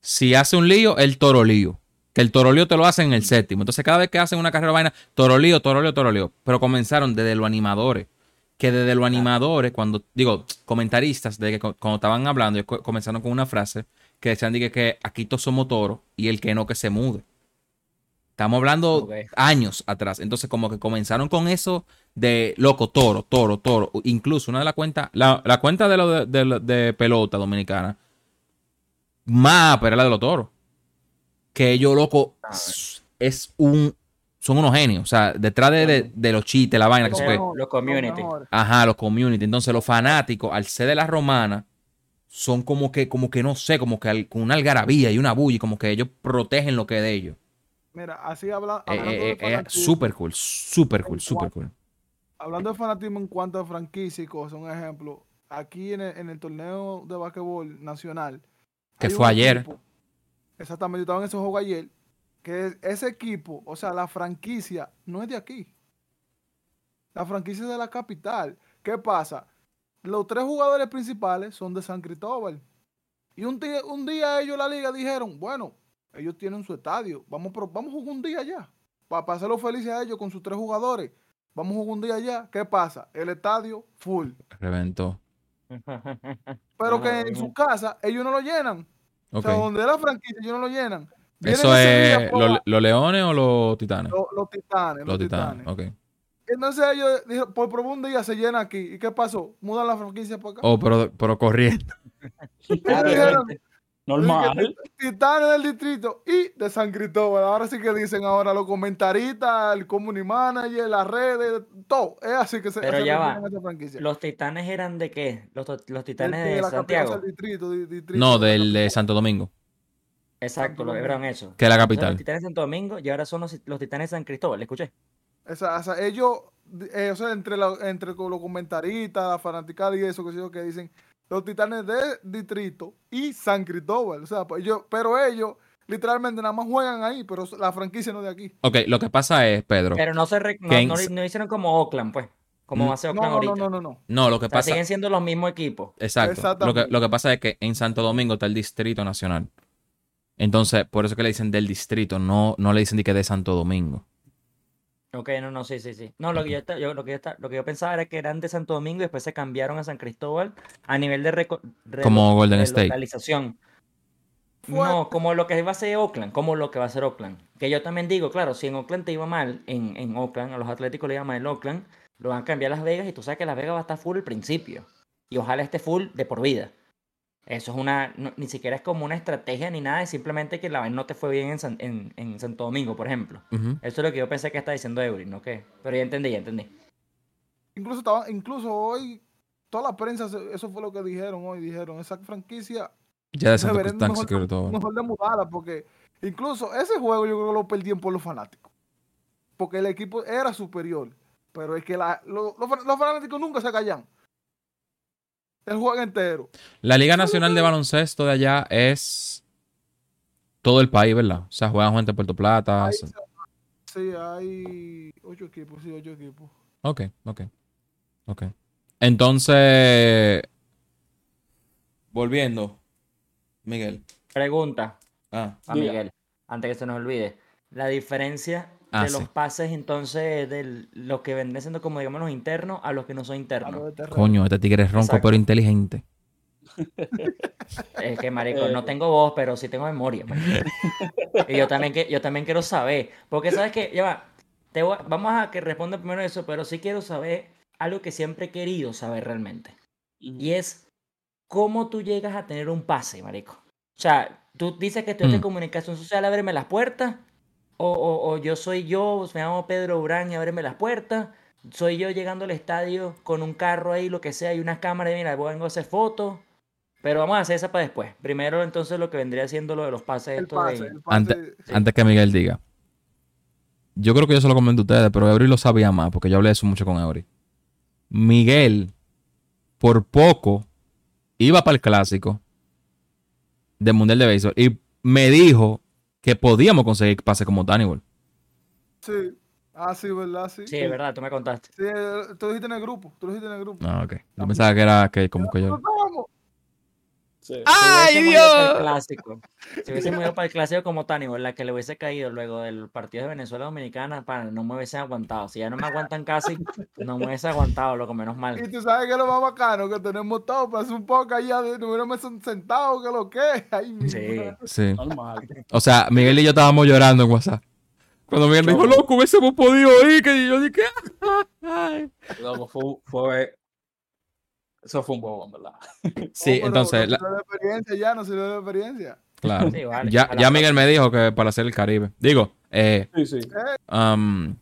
si hace un lío, el toro lío. Que el toro lío te lo hacen en el séptimo. Entonces cada vez que hacen una carrera vaina, toro lío, toro lío, toro lío. Pero comenzaron desde los animadores. Que desde los animadores, cuando, digo, comentaristas, de que cu- cuando estaban hablando, comenzaron con una frase que decían dije, que aquí todos somos toros y el que no que se mude. Estamos hablando años atrás. Entonces, como que comenzaron con eso de loco, toro, toro, toro. Incluso una de las cuentas, la, la cuenta de, lo de, de lo- de pelota dominicana, más, pero la de los toros. Que ellos, loco, es un. Son unos genios. O sea, detrás de, de- de los chistes, la vaina, que se fue. Los community. Ajá, los community. Entonces, los fanáticos, al ser de la romana, son como que, como que no sé, como que al- con una algarabía y una bulla, y como que ellos protegen lo que es de ellos. Mira, así habla, Eh, eh, de eh, eh, super cool, super cool, super cool. hablando de fanatismo en cuanto a franquicia y cosas, un ejemplo, aquí en el, en el torneo de basquetbol nacional. Que fue ayer. equipo- exactamente, yo estaba en ese juego ayer, que es- ese equipo, o sea, la franquicia no es de aquí. La franquicia es de la capital. ¿Qué pasa? Los tres jugadores principales son de San Cristóbal. Y un día, un día ellos, la liga, dijeron, bueno, ellos tienen su estadio, vamos, vamos a jugar un día allá. Para hacerlo felices a ellos con sus tres jugadores. Vamos a jugar un día allá. ¿Qué pasa? El estadio full. Reventó. (laughs) Pero que en su casa ellos no lo llenan. Ok. O sea, donde es la franquicia ellos no lo llenan. Vienen ¿Eso es pues, lo- los leones o los titanes? los, los titanes. Los titanes, ok. Entonces ellos dijeron, por probar un día se llena aquí. ¿Y qué pasó? Mudan la franquicia para acá. Oh, pero, pero corriendo. (laughs) Claro, dijeron. Normal. Titanes del distrito y de San Cristóbal. Ahora sí que dicen ahora los comentaristas, el community manager, las redes, todo. Es así que se, Pero ya va. ¿Los titanes eran de qué? Los, titanes de la Santiago. el distrito, di- distrito No, del de. Santo Domingo, Exacto, lo eran eso. que es la capital. los titanes de Santo Domingo y ahora son los, los titanes de San Cristóbal, ¿le escuché? Esa- o sea, ellos, eh, o sea, entre, la- entre los comentaristas, la fanaticada y eso, que, que dicen los titanes de distrito y San Cristóbal. O sea, pues ellos, pero ellos literalmente nada más juegan ahí, pero la franquicia no es de aquí. Ok, lo que pasa es, Pedro. Pero no se re- no, Que en- no- no hicieron como Oakland, pues. Como Mm. va a ser No, Oakland no, ahorita. no, no, no, no. No, lo que O sea, pasa. siguen siendo los mismos equipos. Exacto. Lo que, lo que pasa es que en Santo Domingo está el Distrito Nacional. Entonces, por eso que le dicen del distrito, no, no le dicen de que de Santo Domingo. Ok, no, no, sí, sí, sí. No, lo que yo, yo- lo que yo, lo que yo pensaba era que eran de Santo Domingo y después se cambiaron a San Cristóbal a nivel de Como Golden State. No, como lo que va a ser Oakland, como lo que va a ser Oakland. Que yo también digo, claro, si en Oakland te iba mal, en, en Oakland, a los Atléticos le iba mal en Oakland, lo van a cambiar a Las Vegas y tú sabes que Las Vegas va a estar full al principio. Y ojalá esté full de por vida. Eso es una, no- ni siquiera es como una estrategia ni nada, es simplemente que la vaina no te fue bien en, San- en, en Santo Domingo, por ejemplo. Eso es lo que yo pensé que estaba diciendo Eury, ¿no qué? Pero ya entendí, ya entendí. Incluso, estaba, incluso hoy, toda la prensa, eso fue lo que dijeron hoy. Dijeron, esa franquicia Ya de Cristán mejor, quiere todo. mejor de mudarla, porque incluso ese juego yo creo que lo perdían por los fanáticos. Porque el equipo era superior. Pero es que la- lo- los fanáticos nunca se callan. El juego entero. La Liga Nacional de Baloncesto de allá es todo el país, ¿verdad? O sea, juegan gente de Puerto Plata. Ahí se- se- Sí, hay ocho equipos, sí, ocho equipos. Ok, ok. Ok. Entonces, volviendo, Miguel. Pregunta Ah, a. Miguel, antes que se nos olvide. La diferencia Ah, de sí. los pases, entonces, de los que vendrían siendo como, digamos, los internos a los que no son internos. coño, este tigre es ronco Exacto. pero inteligente. Es que, marico, Eh. no tengo voz, pero sí tengo memoria. marico. y yo también, que, yo también quiero saber. Porque, ¿sabes qué? Ya va. Te voy vamos a que responda primero eso, pero sí quiero saber algo que siempre he querido saber realmente. Y es cómo tú llegas a tener un pase, marico. O sea, tú dices que estudiaste Mm. comunicación social, ábreme las puertas. O, o- o yo soy yo, me llamo Pedro Urán y ábreme las puertas. Soy yo llegando al estadio con un carro ahí, lo que sea, y unas cámaras, y mira, vengo a hacer fotos. Pero vamos a hacer esa para después. Primero, entonces, lo que vendría siendo lo de los pases El estos pase, de- el pase. Ante- Sí. Antes que Miguel diga. Yo creo que yo se lo comenté a ustedes, pero Eury lo sabía más, porque yo hablé de eso mucho con Eury. Miguel, por poco, iba para el clásico del Mundial de Béisbol y me dijo que podíamos conseguir pase como Daniel. Sí. Ah, sí, ¿verdad? Sí. Sí, es verdad, tú me contaste. Sí, eh, tú lo dijiste en el grupo. Tú lo dijiste en el grupo. Ah, ok. Yo pensaba que era que como que yo. Sí. ¡Ay, Si para el Dios! clásico. Si hubiésemos ido para el clásico como Tani, la que le hubiese caído luego del partido de Venezuela Dominicana, para no me hubiesen aguantado. Si ya no me aguantan casi, no me hubiese aguantado, loco, menos mal. Y tú sabes que es lo más bacano, que tenemos todo para hacer un poco allá de no hubiéramos sentado, que lo que es. Ay, mi Sí. Sí. Normal. O sea, Miguel y yo estábamos llorando en WhatsApp. Cuando Miguel me dijo, loco, hubiésemos podido ir, que yo dije, ay. Loco, fue, fue- Eso fue un bobo, verdad. (laughs) Sí, Oh, entonces, nos la- sirvió de experiencia ya, nos sirvió de experiencia. claro. (laughs) Sí, vale. Ya, Miguel me dijo que para hacer el Caribe. Digo, eh, Sí, sí. um,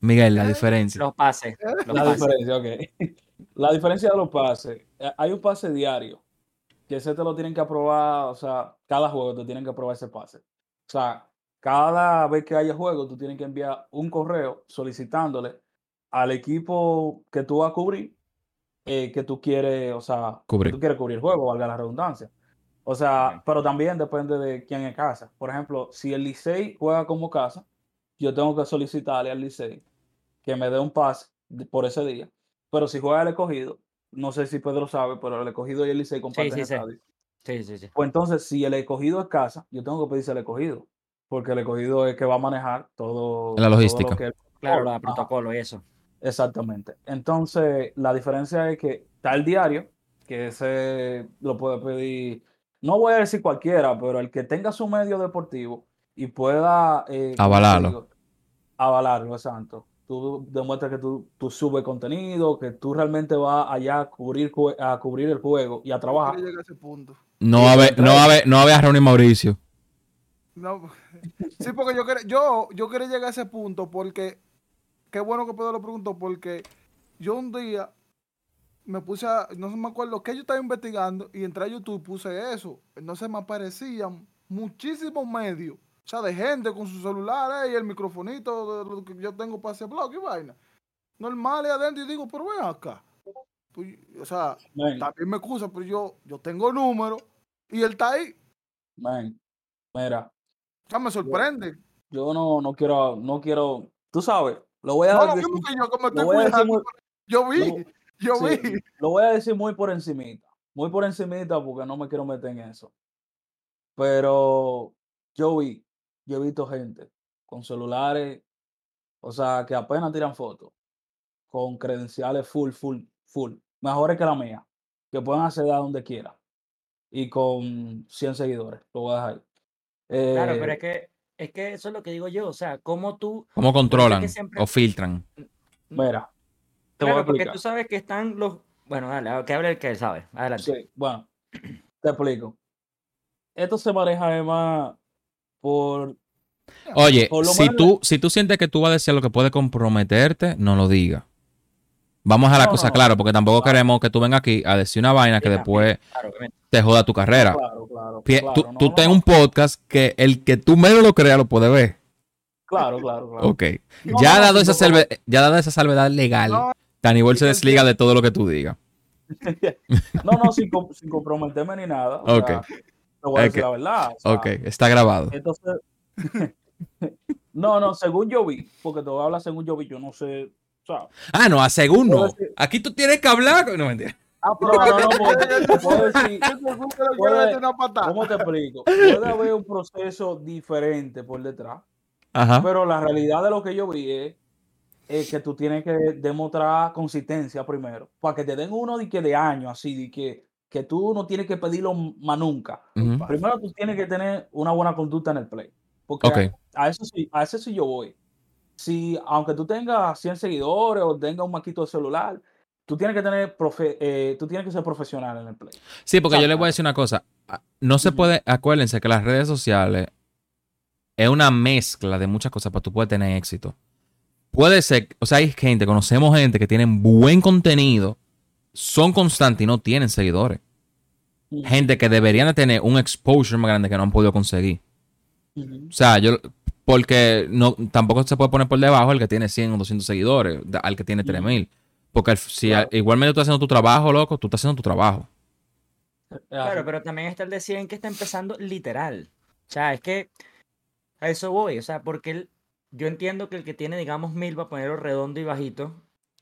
Miguel, la diferencia. Los pases. Los La pases. diferencia, ok. (laughs) La diferencia de los pases. eh, Hay un pase diario que ese te lo tienen que aprobar, o sea, cada juego te tienen que aprobar ese pase. O sea, cada vez que haya juego, tú tienes que enviar un correo solicitándole al equipo que tú vas a cubrir eh, que tú quieres, o sea, Cubrir. tú quieres cubrir el juego, valga la redundancia. O sea, Ok. pero también depende de quién es casa. Por ejemplo, si el Licey juega como casa, yo tengo que solicitarle al Licey que me dé un pase por ese día. Pero si juega el escogido, no sé si Pedro sabe, pero el escogido y el Licey comparten sí, sí. estadio. Sí, sí, sí. Pues entonces, si el escogido es casa, yo tengo que pedirse al escogido. Porque el escogido es que va a manejar todo. La todo lo logística. que- Claro, Ajá. protocolo y eso. Exactamente. Entonces, la diferencia es que está el diario, que ese lo puede pedir, no voy a decir cualquiera, pero el que tenga su medio deportivo y pueda eh, ¿cómo te Avalarlo. digo? Avalarlo, exacto. Tú demuestras que tú, tú subes contenido, que tú realmente vas allá a cubrir, a cubrir el juego y a trabajar. quiero llegar a ese punto. No a haber, contra no a haber, no a haber a Ronnie Mauricio. No, (laughs) sí, porque yo quería, yo, yo quería llegar a ese punto porque, qué bueno que Pedro lo preguntó, porque yo un día me puse a, no me acuerdo qué yo estaba investigando y entré a YouTube y puse eso. Entonces me aparecían muchísimos medios, o sea, de gente con sus celulares y el microfonito de lo que yo tengo para hacer blog y vaina. Normal y adentro y digo, pero ven acá. Pues, o sea, Man, también me excusa, pero yo, yo tengo número y él está ahí. man, mira, O sea, me sorprende. yo no, no quiero, no quiero, tú sabes, lo voy a No, lo decir- mismo que yo, estoy cuidando. muy- Yo vi, lo- yo Sí, vi. lo voy a decir muy por encimita, muy por encimita porque no me quiero meter en eso. Pero yo vi, yo he visto gente con celulares, o sea, que apenas tiran fotos, con credenciales full, full, full, mejores que la mía, que pueden acceder a donde quiera y con 100 seguidores, lo voy a dejar ahí. Claro, pero Eh, es que, es que eso es lo que digo yo. O sea, cómo tú. ¿Cómo controlan siempre- o filtran? Mira, te voy a Claro, porque tú sabes que están los, Bueno, dale, que hable el que sabe. Adelante. Sí, bueno, te explico. Esto se maneja además por Oye, Por si tú, si tú sientes que tú vas a decir lo que puede comprometerte, no lo digas. Vamos a la No, cosa no, clara, porque tampoco claro. queremos que tú vengas aquí a decir una vaina que después Claro, te joda tu carrera. Claro, claro. Pie- claro, tú no, tú no, no. un podcast que el que tú menos lo creas lo puede ver. Claro, claro, claro. Ok. Ya, dado esa salve- ya dada esa salvedad legal, Tanibol se desliga de todo lo que tú digas. (laughs) No, no, sin, com- sin comprometerme ni nada. o Ok. sea, te voy a decir la verdad. o sea, Ok, está grabado. Entonces, (laughs) no, no, según yo vi, porque te voy a hablar según yo vi, yo no sé, o sea, Ah, no, a según no. Decir- Aquí tú tienes que hablar. No, mentira. Ah, pero- no, no, puedo decir, (laughs) Puede-. ¿cómo te explico? Puede haber un proceso diferente por detrás, Ajá. pero la realidad de lo que yo vi es, es que tú tienes que demostrar consistencia primero, para que te den uno de que de año, así, de que, que tú no tienes que pedirlo más nunca. Ujú. Primero tú tienes que tener una buena conducta en el play. Porque Ok. a, a eso sí, a eso sí yo voy. Si, aunque tú tengas 100 seguidores o tengas un maquito de celular, tú tienes que tener profe- eh, tú tienes que ser profesional en el play. Sí, porque yo les voy a decir una cosa. Ah, No se puede, acuérdense que las redes sociales es una mezcla de muchas cosas para tú poder tener éxito. Puede ser, o sea, hay gente, conocemos gente que tienen buen contenido, son constantes y no tienen seguidores. Gente que deberían de tener un exposure más grande que no han podido conseguir. O sea, yo, porque no, tampoco se puede poner por debajo el que tiene 100 o 200 seguidores al que tiene Ujú. 3000. Porque al- si Claro. igualmente tú estás haciendo tu trabajo, loco, tú estás haciendo tu trabajo. Claro, pero también está el de 100 que está empezando literal. O sea, es que a eso voy. O sea, porque él, yo entiendo que el que tiene, digamos, 1000 va a ponerlo redondo y bajito.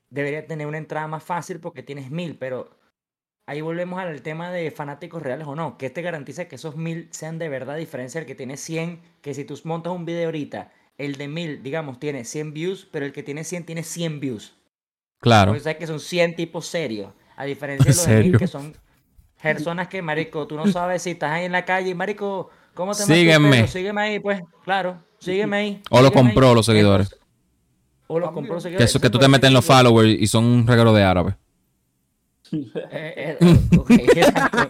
Debería tener una entrada más fácil porque tienes 1000, pero ahí volvemos al tema de fanáticos reales o no. Que te garantiza que esos 1000 sean de verdad, a diferencia del que tiene 100. Que si tú montas un video ahorita, el de 1000, digamos, tiene 100 views, pero el que tiene 100 tiene 100 views. Claro. Porque sabes que son 100 tipos serios. A diferencia de (laughs) los de ¿Serio? 1000 que son personas que, marico, tú no sabes si estás ahí en la calle marico, ¿cómo te Sígueme. Sígueme ahí, pues, claro, sígueme ahí. O lo sígueme ahí. compró los seguidores. O los compró los Que, seguidores. eso, que tú te metes en los followers y son un regalo de árabe. eh, eh, (laughs) exacto.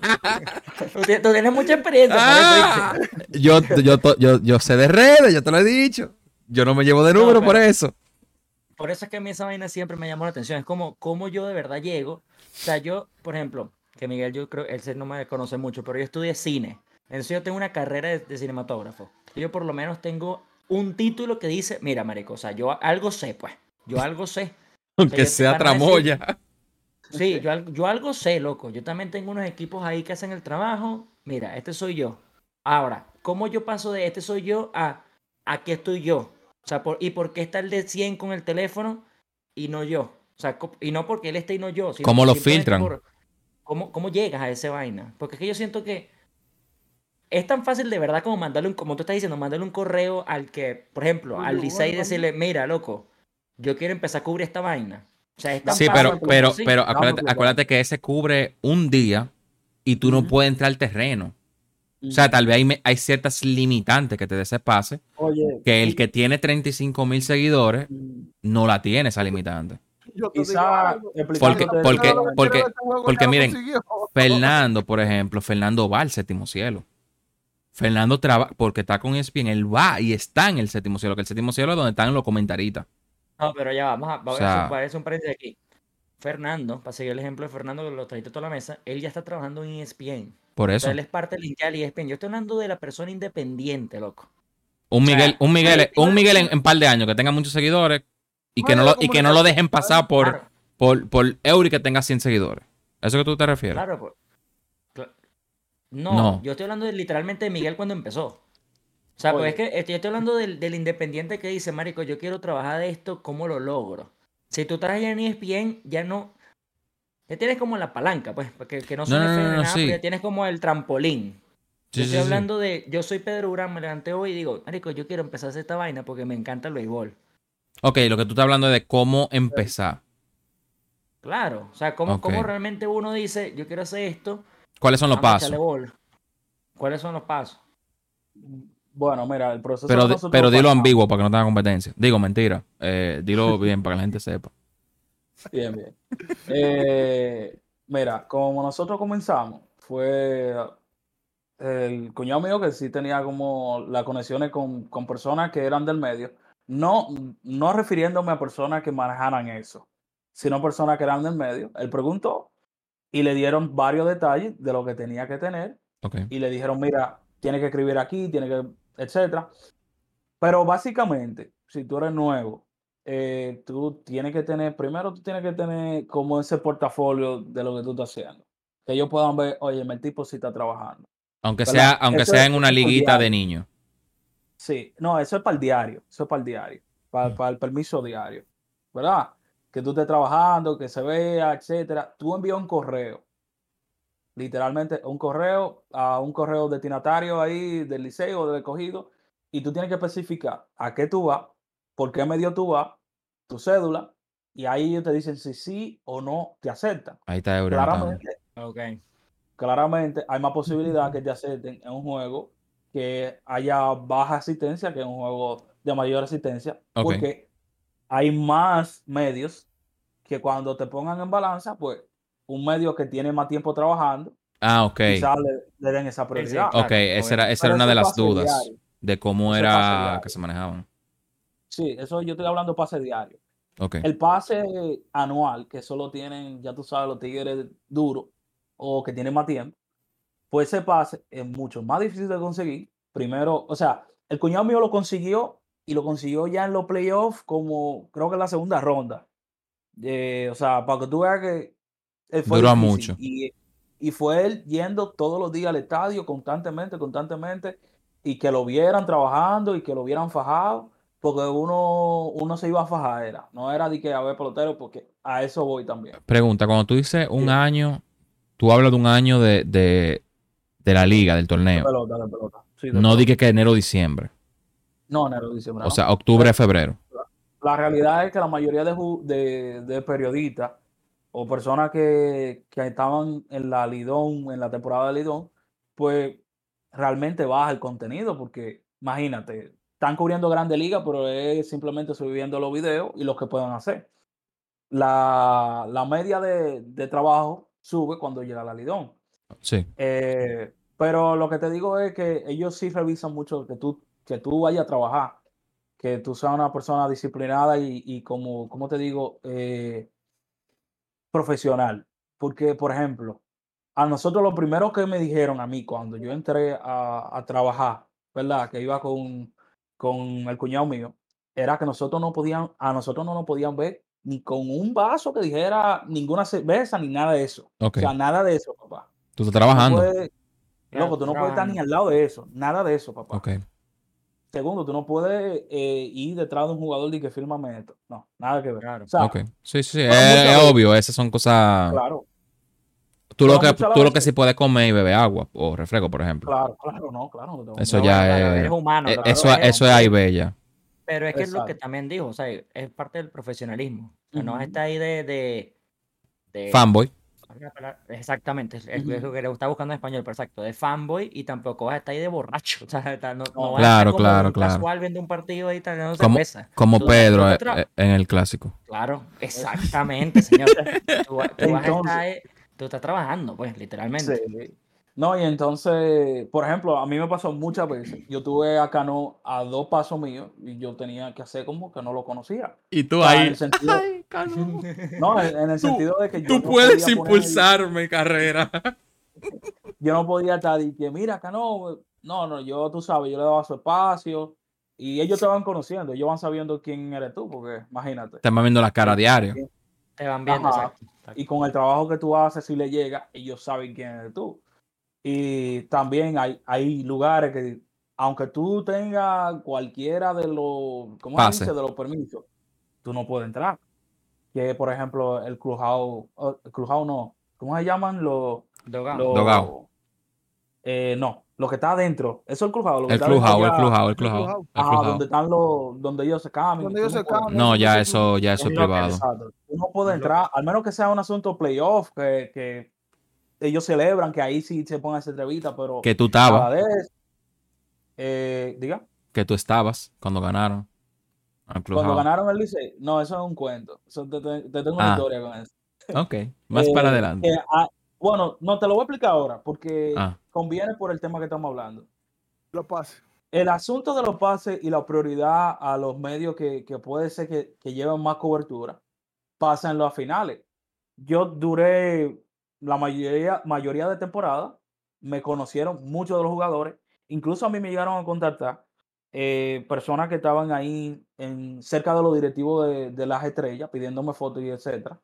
tú, tienes, tú tienes mucha experiencia. Ah. Yo, yo, yo, yo sé de redes, yo te lo he dicho. Yo no me llevo de No, número pero- por eso. Por eso es que a mí esa vaina siempre me llamó la atención. Es como, cómo yo de verdad llego. O sea, yo, por ejemplo, que Miguel, yo creo, él no me conoce mucho, pero yo estudié cine. Entonces yo tengo una carrera de, de cinematógrafo. Yo por lo menos tengo un título que dice, mira, marico, o sea, yo algo sé, pues. Yo algo sé. Aunque sea decir- tramoya. Sí, yo, yo algo sé, loco. Yo también tengo unos equipos ahí que hacen el trabajo. Mira, este soy yo. Ahora, ¿cómo yo paso de este soy yo a aquí estoy yo? O sea, por, ¿y por qué está el de 100 con el teléfono y no yo? O sea, y no porque él esté y no yo. sino ¿Cómo lo filtran? por ¿cómo, ¿Cómo llegas a ese vaina? Porque es que yo siento que es tan fácil de verdad como mandarle un, como tú estás diciendo, mandarle un correo al que, por ejemplo, al Licey y decirle, mira, loco, yo quiero empezar a cubrir esta vaina. O sea, es tan Sí, fácil pero, pero, pero Vamos acuérdate, que ese cubre un día y tú no puedes entrar al terreno. O sea, tal vez hay, ciertas limitantes que te dé ese pase, Oye, que el que tiene 35 mil seguidores mm, no la tiene esa limitante. Yo te digo quizá. Porque- porque- porque- este porque miren. (laughs) Fernando, por ejemplo, Fernando va al séptimo cielo. Fernando trabaja, porque está con ESPN, él va y está en el séptimo cielo, que el séptimo cielo es donde están los comentaristas. No, pero ya vamos a, vamos O sea- a hacer- un paréntesis aquí. Fernando, para seguir el ejemplo de Fernando, que lo trajiste a toda la mesa, él ya está trabajando en ESPN. Por O eso. sea, él es parte del hinchal de ESPN. Yo estoy hablando de la persona independiente, loco. Un o sea, Miguel, un Miguel, un Miguel en, en par de años que tenga muchos seguidores y que, no lo, y que no lo dejen pasar por, Claro, por, por Eury que tenga 100 seguidores. ¿A ¿Eso que tú te refieres? claro. pues. No, No. yo estoy hablando de, literalmente de Miguel cuando empezó. O sea, Oye. pues es que estoy, estoy hablando del, del independiente que dice, Marico, yo quiero trabajar de esto, ¿cómo lo logro? Si tú estás allá en ESPN, ya no. Ya tienes como la palanca, pues, porque que no suene no, nada, sí. pero ya tienes como el trampolín. Sí, Yo estoy sí. hablando de, yo soy Pedro Urán, me levanté hoy y digo, Marico, yo quiero empezar a hacer esta vaina porque me encanta el béisbol. Ok, lo que tú estás hablando es de cómo empezar. Claro, o sea, cómo, cómo realmente uno dice, yo quiero hacer esto, ¿Cuáles son los pasos? ¿Cuáles son los pasos? Bueno, mira, el proceso Pero, pero dilo ambiguo para que no tenga competencia. Digo, mentira. Eh, dilo (laughs) bien para que la gente sepa. Bien, bien. Eh, Mira, como nosotros comenzamos, fue el cuñado mío que sí tenía como las conexiones con, con personas que eran del medio, no, no refiriéndome a personas que manejaran eso, sino personas que eran del medio. Él preguntó y le dieron varios detalles de lo que tenía que tener Ok. y le dijeron, mira, tiene que escribir aquí, tiene que, etcétera. Pero básicamente, si tú eres nuevo, eh, tú tienes que tener, primero tú tienes que tener como ese portafolio de lo que tú estás haciendo. Que ellos puedan ver, oye, el tipo sí está trabajando. Aunque ¿Verdad? sea, aunque Eso sea en una liguita de niños. Sí, no, eso es para el diario, eso es para el diario, para, Mm. para el permiso diario, ¿verdad? Que tú estés trabajando, que se vea, etcétera. Tú envías un correo, literalmente un correo a un correo destinatario ahí del liceo o del escogido, y tú tienes que especificar a qué tú vas, por qué medio tú vas, tu cédula, y ahí ellos te dicen si sí o no te aceptan. Ahí está anotando. Claramente, Ok. claramente hay más posibilidad que te acepten en un juego que haya baja asistencia que en un juego de mayor asistencia, porque hay más medios que cuando te pongan en balanza, pues un medio que tiene más tiempo trabajando, Ah, ok. quizás le, le den esa prioridad. claro, Ok, esa era, esa era una de las dudas diario. de cómo era que se manejaban. Sí, eso yo estoy hablando pase diario. El pase anual, que solo tienen, ya tú sabes, los tigres duros o que tienen más tiempo, pues ese pase es mucho más difícil de conseguir. Primero, o sea, el cuñado mío lo consiguió y lo consiguió ya en los playoffs como creo que en la segunda ronda. Eh, o sea, para que tú veas que él fue Duró difícil. mucho. Y, y fue él yendo todos los días al estadio constantemente, constantemente, y que lo vieran trabajando y que lo vieran fajado, porque uno, uno se iba a fajar, era. No era de que a ver pelotero, porque a eso voy también. Pregunta, cuando tú dices un Sí. año, tú hablas de un año de, de, de la liga, del De torneo. pelota, de pelota. Sí, No dije que enero, diciembre. No, enero, diciembre. O no. sea, octubre, febrero. la realidad es que la mayoría de, de- de periodistas o personas que, que estaban en la Lidón, en la temporada de Lidón, pues realmente baja el contenido, porque imagínate, están cubriendo Grande Liga, pero es simplemente subiendo los videos y lo que puedan hacer. La, la media de, de trabajo sube cuando llega la Lidón. Sí. Eh, pero lo que te digo es que ellos sí revisan mucho que tú, que tú vayas a trabajar, que tú seas una persona disciplinada y, y como, como te digo, eh, profesional. Porque, por ejemplo, a nosotros lo primero que me dijeron a mí cuando yo entré a, a trabajar, ¿verdad? Que iba con, con el cuñado mío, era que nosotros no podían, a nosotros no nos podían ver ni con un vaso que dijera ninguna cerveza ni nada de eso. O sea, nada de eso, papá. Tú estás Tú no trabajando. puedes- loco, tú no puedes estar ni al lado de eso. Nada de eso, papá. Segundo, tú no puedes eh, ir detrás de un jugador y que firmame esto. No, nada que ver. Claro. O sea. Sí, sí, Es, es obvio. Esas son cosas. claro, Tú lo que, tú lo que sí puedes comer y beber agua o refresco, por ejemplo. claro, claro, no, claro. no Eso ya es. eres humano, eh, Eso, eres eso es ahí bella. Pero es que es lo que también dijo, o sea, es parte del profesionalismo. O sea, no Ujú. está ahí de, de, de- Fanboy. ¿cuál es? Exactamente, es, es lo que le gusta buscando en español, pero exacto, de fanboy y tampoco vas a estar ahí de borracho. (laughs) O sea, está- no, no No. vas a Claro, estar como claro, claro. casual viendo un partido ahí tomando Como-. Como Tú- Pedro tú eh, eh, en el clásico. Claro, exactamente, señor. (laughs) Tú, va- tú vas a estar, eh, tú estás trabajando, pues, literalmente. Sí. No, y entonces, por ejemplo, a mí me pasó muchas veces. Yo tuve a Cano a dos pasos míos y yo tenía que hacer como que no lo conocía. Y tú O sea, en el sentido, (laughs) Cano, (laughs) no, en, en el Tú- sentido de que yo tú no puedes podía poner- impulsar mi carrera. yo no podía estar y que mira, Cano, no, no, yo, tú sabes, yo le daba su espacio y ellos te van conociendo, ellos van sabiendo quién eres tú, porque imagínate. Estamos viendo la cara diario. Te van viendo, Ajá. exacto. exacto. Y con el trabajo que tú haces, si le llega, ellos saben quién eres tú. Y también hay, hay lugares que, aunque tú tengas cualquiera de los, ¿cómo se dice? De los permisos, tú no puedes entrar. Que, por ejemplo, el Clubhouse, oh, el Clubhouse no, ¿cómo se llaman los? Dogao. Eh, no, lo que está adentro. Eso es el Clubhouse. lo que El clubhouse, el clubhouse, el clubhouse. donde están los, donde ellos se cambian. Donde tú ellos no se puedes. cambian. No, eso ya es eso, ya eso es privado. No lo- entrar, al menos que sea un asunto playoff, que, que ellos celebran, que ahí sí se pongan esa entrevista, pero Que tú estabas. Eh, diga, que tú estabas cuando ganaron. Al cuando ganaron el Licey, no, eso es un cuento. Eso te, te- te tengo una Ah. historia con eso. Ok, más para Eh, adelante. que, ah, bueno, no te lo voy a explicar ahora porque Ah. conviene por el tema que estamos hablando. Lo pase. El asunto de los pases y la prioridad a los medios que, que puede ser que, que lleven más cobertura pasa en las finales. Yo duré la mayoría, mayoría de temporada, me conocieron muchos de los jugadores, incluso a mí me llegaron a contactar eh, personas que estaban ahí en, cerca de los directivos de, de las estrellas pidiéndome fotos y etcétera.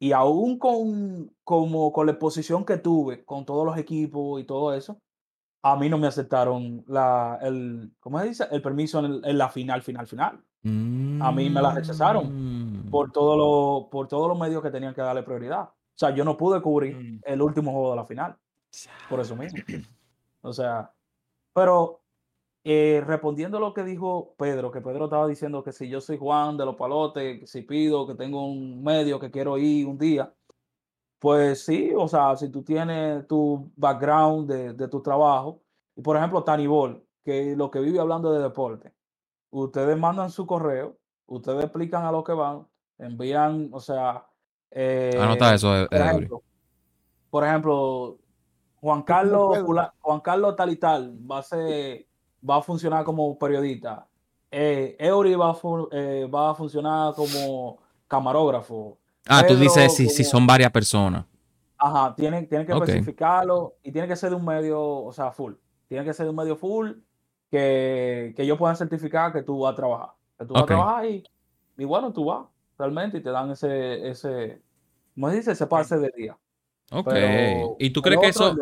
Y aún con, como, con la exposición que tuve con todos los equipos y todo eso, a mí no me aceptaron la, el, ¿cómo se dice? El permiso en, el- en la final, final, final. a mí me la rechazaron Mm. Por, todo lo, por todos los medios que tenían que darle prioridad. O sea, yo no pude cubrir Mm. el último juego de la final. Por eso mismo. O sea, pero eh, respondiendo a lo que dijo Pedro, que Pedro estaba diciendo que si yo soy Juan de los Palotes, si pido que tengo un medio que quiero ir un día, pues sí, o sea, si tú tienes tu background de, de tu trabajo, y por ejemplo, Tanibol, que lo que vive hablando de deporte, ustedes mandan su correo, ustedes explican a lo que van, envían, o sea, Anota eh, eso, eh, por ejemplo, por ejemplo, Juan Carlos, Juan Carlos tal y tal va a ser, va a funcionar como periodista. Eh, Eury va a, eh, va a funcionar como camarógrafo. Ah, tú dices si, si son varias personas. Ajá, tienen, tienen que Ok. especificarlo y tiene que ser de un medio, o sea, full. Tiene que ser de un medio full que, que ellos puedan certificar que tú vas a trabajar. Que tú vas a trabajar y, y bueno, tú vas realmente y te dan ese, ese, ¿cómo se dice? Ese pase de día. Ok. Pero ¿Y tú crees que eso,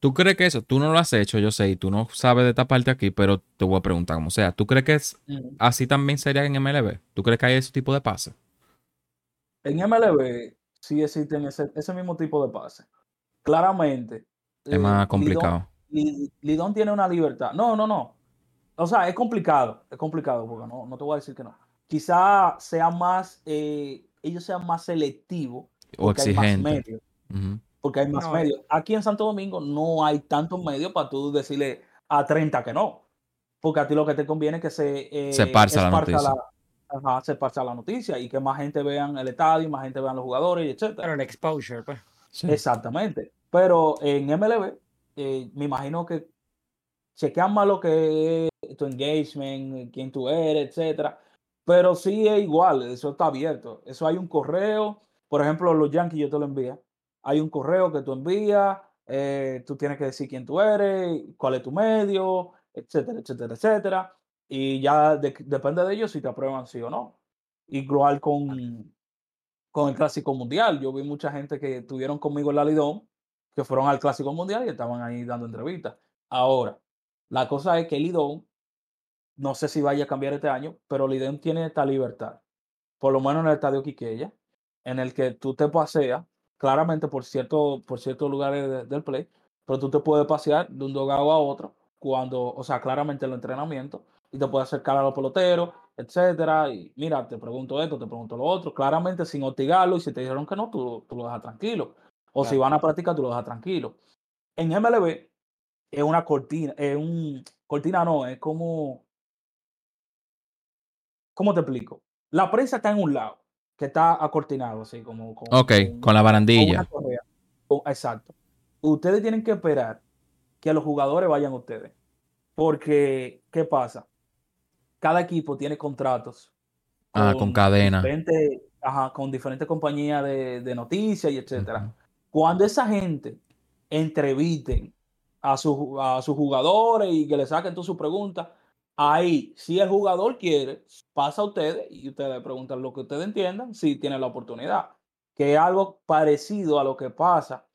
tú crees que eso, tú no lo has hecho, yo sé, y tú no sabes de esta parte aquí, pero te voy a preguntar como sea, ¿tú crees que es así también sería en MLB? ¿Tú crees que hay ese tipo de pase? En MLB sí existen ese, ese mismo tipo de pase. Claramente. Es eh, más Lidón- complicado. Li- Lidón tiene una libertad. No, no, no. O sea, es complicado. Es complicado porque no, no te voy a decir que no. Quizá sea más, eh, ellos sean más selectivos. O porque hay más exigente. medios. Ujú. Porque hay más No, eh. medios. Aquí en Santo Domingo no hay tantos medios para tú decirle a 30 que no. Porque a ti lo que te conviene es que se, eh, Se la noticia. ajá, se esparza la noticia y que más gente vean el estadio, más gente vean los jugadores, etc. Pero el exposure, pues. Sí. Exactamente. Pero en MLB, eh, me imagino que chequean más lo que es tu engagement, quién tú eres, etcétera. Pero sí es igual, eso está abierto. Eso hay un correo, por ejemplo, los Yankees yo te lo envío. Hay un correo que tú envías, eh, tú tienes que decir quién tú eres, cuál es tu medio, etcétera, etcétera, etcétera. Y ya de- depende de ellos si te aprueban sí o no. Igual con, con el Clásico Mundial. Yo vi mucha gente que estuvieron conmigo en la Lidón, que fueron al Clásico Mundial y estaban ahí dando entrevistas. Ahora, la cosa es que Lidón, no sé si vaya a cambiar este año, pero Lidón tiene esta libertad, por lo menos en el Estadio Quiqueya, en el que tú te paseas, claramente por, cierto, por ciertos lugares de- del play, pero tú te puedes pasear de un dogado a otro, cuando, o sea, claramente en el entrenamiento, y te puedes acercar a los peloteros, etcétera, y mira, te pregunto esto, te pregunto lo otro, claramente sin hostigarlo, y si te dijeron que no, tú, tú lo dejas tranquilo. O si van a practicar, tú lo dejas tranquilo. En MLB es una cortina, es un, cortina no, es como, ¿cómo te explico? La prensa está en un lado, que está acortinado, así como con, Ok, con la con una barandilla. Con- exacto. Ustedes tienen que esperar que los jugadores vayan a ustedes. Porque, ¿qué pasa? Cada equipo tiene contratos. Ah, con cadena. ajá, con diferentes compañías de, de noticias y etcétera. Cuando esa gente entrevisten a, su- a sus jugadores y que le saquen todas sus preguntas, ahí, si el jugador quiere, pasa a ustedes y ustedes preguntan lo que ustedes entiendan, si tienen la oportunidad. Que es algo parecido a lo que pasa.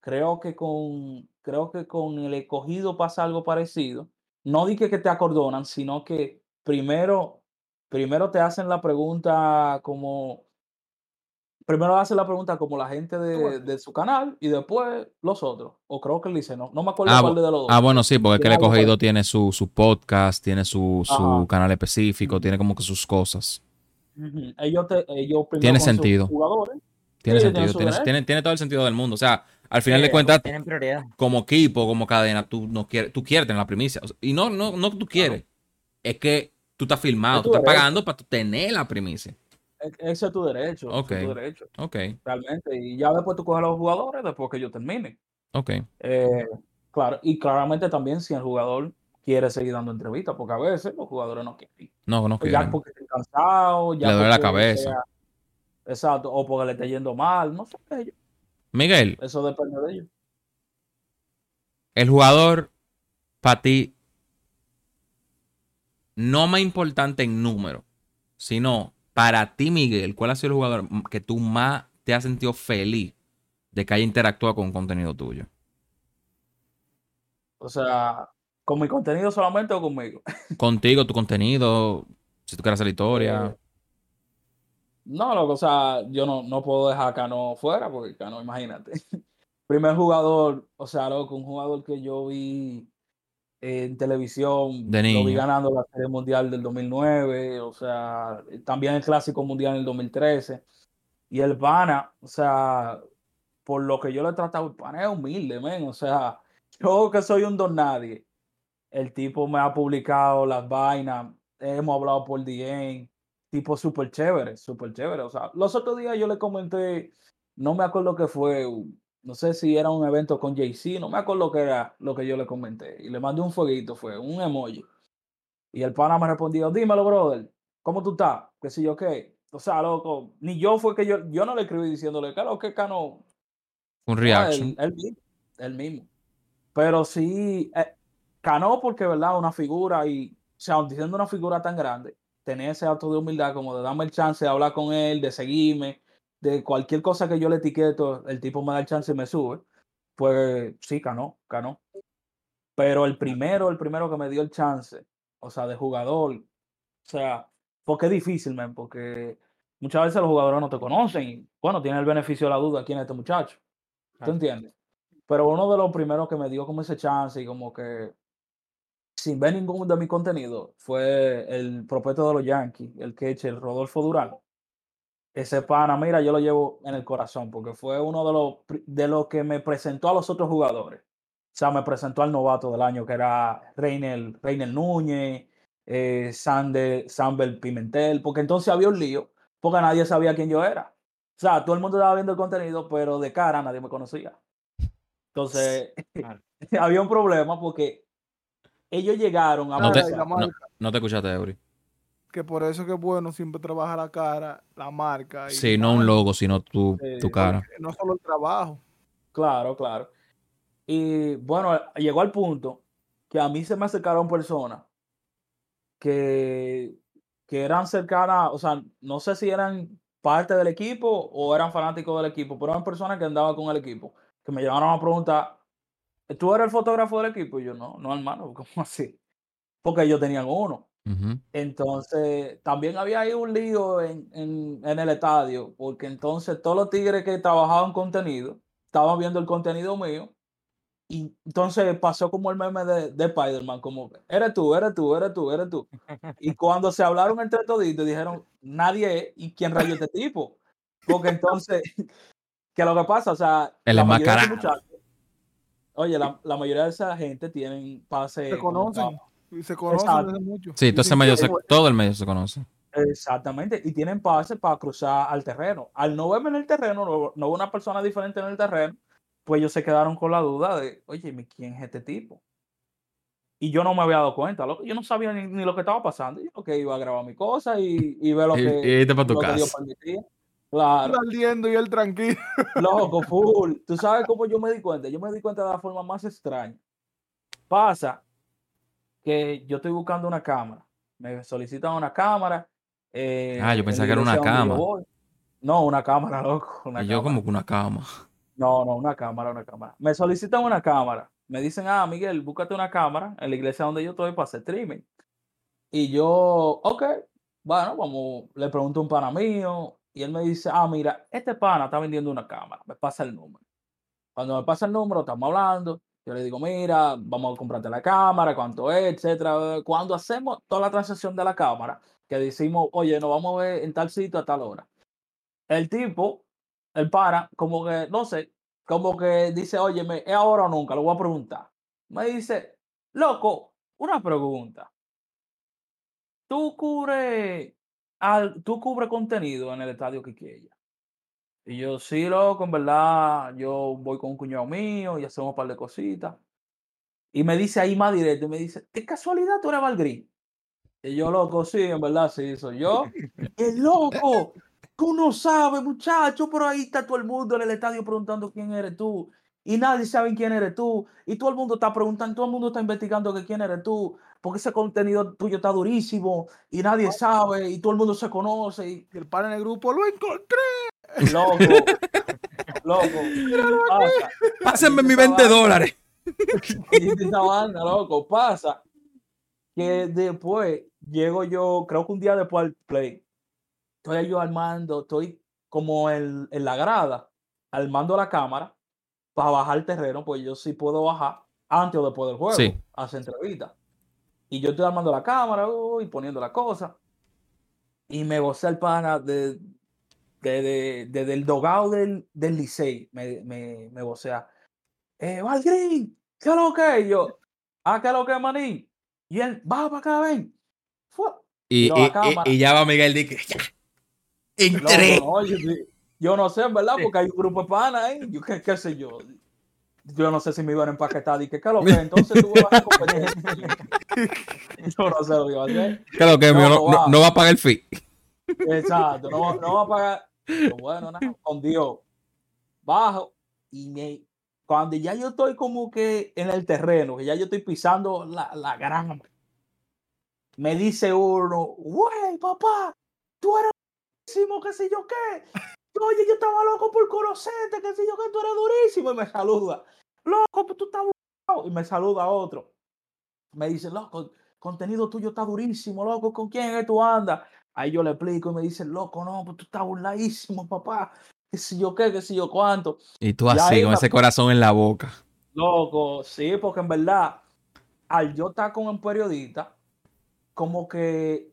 Creo que con, creo que con el escogido pasa algo parecido. No di que, que te acordonan, sino que primero, primero te hacen la pregunta como, primero hacen la pregunta como la gente de, de su canal y después los otros. O creo que él dice, no, no me acuerdo Ah, cuál de los dos. Ah, bueno, sí, porque es que el escogido tiene su, su podcast, tiene su, su canal específico, tiene como que sus cosas. Ellos, te, ellos primero Tiene sentido. jugadores. Tiene sentido, tiene tiene, todo el sentido del mundo. O sea, al final de cuentas, como equipo, como cadena, tú no quieres, tú quieres tener la primicia. O sea, y no, no, no tú quieres. Es que tú estás filmado, tú tu estás pagando para tú tener la primicia. E- ese es tu derecho, es tu derecho, Ok, realmente. Y ya después tú coges a los jugadores después que ellos terminen. ok. Eh, claro, y claramente también si el jugador quiere seguir dando entrevistas, porque a veces los jugadores no quieren. No, no Pues ya quieren. porque estén cansados, ya Le duele la cabeza. sea- exacto, o porque le esté yendo mal, no sé, ellos- Miguel, eso depende de ellos. el jugador para ti no más importante en número, sino para ti, Miguel, ¿cuál ha sido el jugador que tú más te has sentido feliz de que haya interactuado con contenido tuyo? O sea, ¿con mi contenido solamente o conmigo? (laughs) Contigo, tu contenido, si tú quieres hacer historia. Eh, No, loco, o sea, yo no, no puedo dejar a Cano fuera, porque Cano, imagínate. (laughs) Primer jugador, o sea, loco, un jugador que yo vi en televisión, De lo vi ganando la Serie Mundial del 2009, o sea, también el Clásico Mundial en el 2013. Y el Pana, o sea, por lo que yo le he tratado, el Pana es humilde, men, o sea, (laughs) yo que soy un don nadie, el tipo me ha publicado las vainas, hemos hablado por DM, tipo súper chévere, súper chévere. O sea, los otros días yo le comenté, no me acuerdo qué fue, un- no sé si era un evento con Jay-Z, no me acuerdo qué era lo que yo le comenté. Y le mandé un fueguito, fue un emoji. Y el pana me respondió, dímelo, brother, ¿cómo tú estás? ¿Qué sé yo qué? O sea, loco, ni yo fue que yo, yo no le escribí diciéndole, claro, que Cano, Un reaction. él, él mismo, él mismo. Pero sí, eh, Cano porque, ¿verdad? Una figura y, o sea, diciendo una figura tan grande, tener ese acto de humildad como de darme el chance de hablar con él, de seguirme, de cualquier cosa que yo le etiqueto, el tipo me da el chance y me sube, pues sí, Cano, Cano. Pero el primero, el primero que me dio el chance, o sea, de jugador, o sea, porque es difícil, man, porque muchas veces los jugadores no te conocen y, bueno, tienen el beneficio de la duda quién es este muchacho. ¿Tú entiendes? Pero uno de los primeros que me dio como ese chance y como que sin ver ningún de mi contenido fue el propeto de los Yankees, el queche, el Rodolfo Durán. Ese pana, mira, yo lo llevo en el corazón porque fue uno de los de los que me presentó a los otros jugadores. O sea, me presentó al novato del año que era Reiner, Reiner Núñez, eh, Sander, Pimentel, porque entonces había un lío, porque nadie sabía quién yo era. O sea, todo el mundo estaba viendo el contenido, pero de cara nadie me conocía. Entonces, (laughs) Claro. había un problema porque ellos llegaron a No te, no, no te escuchaste, Eury. Que por eso que es bueno siempre trabajar la cara, la marca. y Sí, la no un logo, sino tu, Sí, tu cara. No solo el trabajo. Claro, claro. Y bueno, llegó al punto que a mí se me acercaron personas que, que eran cercanas, o sea, no sé si eran parte del equipo o eran fanáticos del equipo, pero eran personas que andaban con el equipo, que me llegaron a preguntar, ¿tú eres el fotógrafo del equipo? Y yo, no, no, hermano, ¿cómo así? Porque ellos tenían uno. Entonces, también había ahí un lío en, en, en el estadio, porque entonces todos los tigres que trabajaban contenido estaban viendo el contenido mío. Y entonces pasó como el meme de, de Spider-Man, como, eres tú, eres tú, eres tú, eres tú. Y (laughs) cuando se hablaron entre toditos, dijeron, nadie es, ¿y quién rayó este tipo? Porque entonces, (laughs) que lo que pasa, o sea, El la mayoría de muchachos, oye, la, la mayoría de esa gente tienen pase Se conocen. Se conocen mucho. Sí, todo, ese medio se- todo el medio se conoce. Exactamente, y tienen pase para cruzar al terreno. Al no verme en el terreno, no, no ver una persona diferente en el terreno, pues ellos se quedaron con la duda de, oye, ¿mi- ¿quién es este tipo? Y yo no me había dado cuenta, loco, yo no sabía ni, ni lo que estaba pasando. Yo que iba a grabar mi cosa y, y ver lo Y, que, y irte para tu lo que Dios casa. permitía. Tú Claro, ardiendo y él tranquilo. (laughs) loco, full. Tú sabes cómo yo me di cuenta. Yo me di cuenta de la forma más extraña. Pasa que yo estoy buscando una cámara. Me solicitan una cámara. eh, Ah, yo en pensaba que era una voy. No, una cámara, (laughs) loco. Una Y yo cámara. como que una cama. No, no, una cámara, una cámara. Me solicitan una cámara. Me dicen, ah, Miguel, búscate una cámara en la iglesia donde yo estoy para hacer streaming. Y yo, ok, bueno, vamos, le pregunto a un pana mío y él me dice, ah, mira, este pana está vendiendo una cámara, me pasa el número. Cuando me pasa el número, estamos hablando, yo le digo, mira, vamos a comprarte la cámara, cuánto es, etcétera. Cuando hacemos toda la transacción de la cámara, que decimos, oye, nos vamos a ver en tal sitio a tal hora. El tipo, el para, como que, no sé, como que dice, oye, ¿es ahora o nunca? Lo voy a preguntar. Me dice, loco, una pregunta. ¿Tú cubres al- tú cubres contenido en el estadio Quiqueya. Y yo, sí, loco, en verdad, yo voy con un cuñado mío y hacemos un par de cositas. Y me dice ahí más directo, y me dice, ¿qué casualidad tú eres Valgrín? Y yo, loco, sí, en verdad, sí, soy yo. (laughs) ¡El loco! Tú no sabes, muchacho, pero ahí está todo el mundo en el estadio preguntando quién eres tú. Y nadie sabe quién eres tú. Y todo el mundo está preguntando, todo el mundo está investigando que quién eres tú. Porque ese contenido tuyo está durísimo y nadie sabe y todo el mundo se conoce. Y, el pan en el grupo lo encontré. Loco, loco, pasa. Pásenme mis estaba 20 ahí. dólares. Y esa vaina, loco, pasa que después llego yo, creo que un día después al play, estoy yo armando, estoy como en, en la grada, armando la cámara para bajar el terreno, pues yo sí puedo bajar antes o después del juego, Sí. a hacer entrevistas. Y yo estoy armando la cámara uh, y poniendo la cosa. Y me gocé el pana de, de, de- desde el dogado del, del Licey, me, me, me vocea. Eh, Valgrín, ¿qué es lo que? es?" Y yo, ah, ¿qué es lo que, es, manín? Y él, va para acá, ven. Y, y- y- y ya va Miguel Dique. ¡Entré! no, yo, no sé, en verdad, porque hay un grupo de panas ahí. Yo, ¿qué, qué sé yo? Yo no sé si me iban a empaquetar. Dije, ¿qué es lo que? es? Entonces tú vas a competir. (laughs) Yo no sé lo que iba a hacer. ¿Qué lo que No, va. no va a pagar el fee. Exacto, no, no va a pagar. Bueno, nada, con Dios. Bajo y me, cuando ya yo estoy como que en el terreno, que ya yo estoy pisando la, la grama, me dice uno, güey, papá, tú eres durísimo, qué sé yo qué. Oye, yo estaba loco por conocerte, qué sé yo qué, tú eres durísimo. Y me saluda, loco, pues tú estás. Y me saluda otro. Me dice, loco, contenido tuyo está durísimo, loco, ¿con quién es tú andas? Ahí yo le explico y me dice, loco, no, pues tú estás burladísimo, papá. Qué sé yo qué, qué sé yo cuánto. Y tú así, con ese corazón en la boca. Loco, sí, porque en verdad, al yo estar con un periodista, como que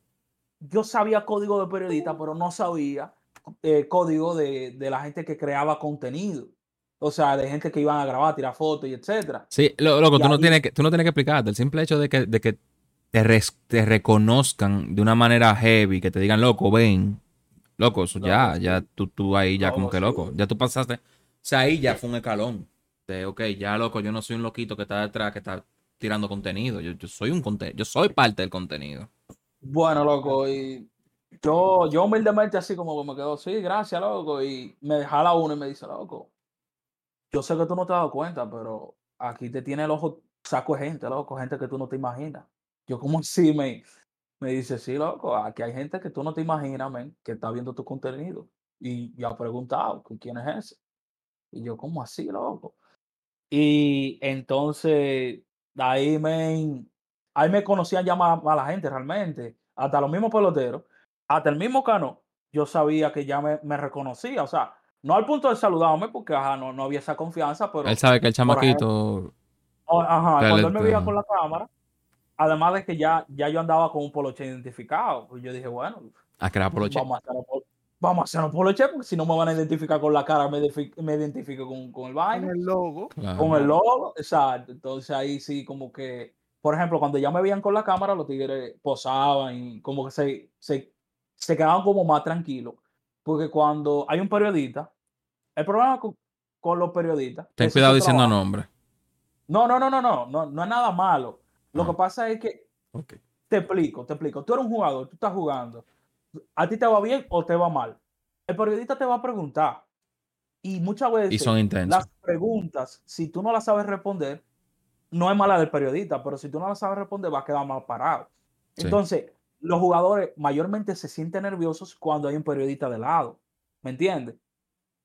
yo sabía código de periodista, pero no sabía eh, código de, de la gente que creaba contenido. O sea, de gente que iban a grabar, tirar fotos y etcétera. Sí, lo- loco, tú no, tienes que, tú no tienes que explicarte. El simple hecho de que, de que te, res- te reconozcan de una manera heavy, que te digan, loco, ven. Loco, eso ya, ya tú, tú ahí ya como que loco. Ya tú pasaste. O sea, ahí ya fue un escalón. De, ok, ya loco, yo no soy un loquito que está detrás, que está tirando contenido. Yo, yo soy un contenido, yo soy parte del contenido. Bueno, loco, y yo, yo humildemente así como que me quedo, sí, gracias, loco, y me jala uno y me dice, loco, yo sé que tú no te has dado cuenta, pero aquí te tiene el ojo saco de gente, loco, gente que tú no te imaginas. Yo como (laughs) así me, me dice, sí, loco, aquí hay gente que tú no te imaginas, men, que está viendo tu contenido. Y yo he preguntado, ¿con quién es ese? Y yo, ¿cómo así, loco? Y entonces, ahí, men, ahí me conocían ya más, más la gente realmente, hasta los mismos peloteros, hasta el mismo Cano, yo sabía que ya me, me reconocía, o sea, no al punto de saludarme porque ajá, no, no había esa confianza, pero Él sabe que el ejemplo, chamaquito. ajá, cuando él me veía con la cámara, además de que ya, ya yo andaba con un poloche identificado, pues yo dije, bueno, A crear poloche. vamos a vamos a hacerlo poloche, porque si no me van a identificar con la cara, me, me identifico con, con el En vaina el logo. Claro. con el logo, exacto. Entonces ahí sí, como que, por ejemplo, cuando ya me veían con la cámara, los tigres posaban y como que se, se, se quedaban como más tranquilos. Porque cuando hay un periodista, el problema con, con los periodistas. Ten cuidado diciendo trabajo. nombres. No, no, no, no, no, no, no es nada malo. Lo Ah. que pasa es que, te explico, te explico. Tú eres un jugador, tú estás jugando. ¿A ti te va bien o te va mal? El periodista te va a preguntar. Y muchas veces Y son las preguntas, si tú no las sabes responder, no es mala del periodista, pero si tú no las sabes responder, va a quedar mal parado. Sí. Entonces, los jugadores mayormente se sienten nerviosos cuando hay un periodista de lado. ¿Me entiendes?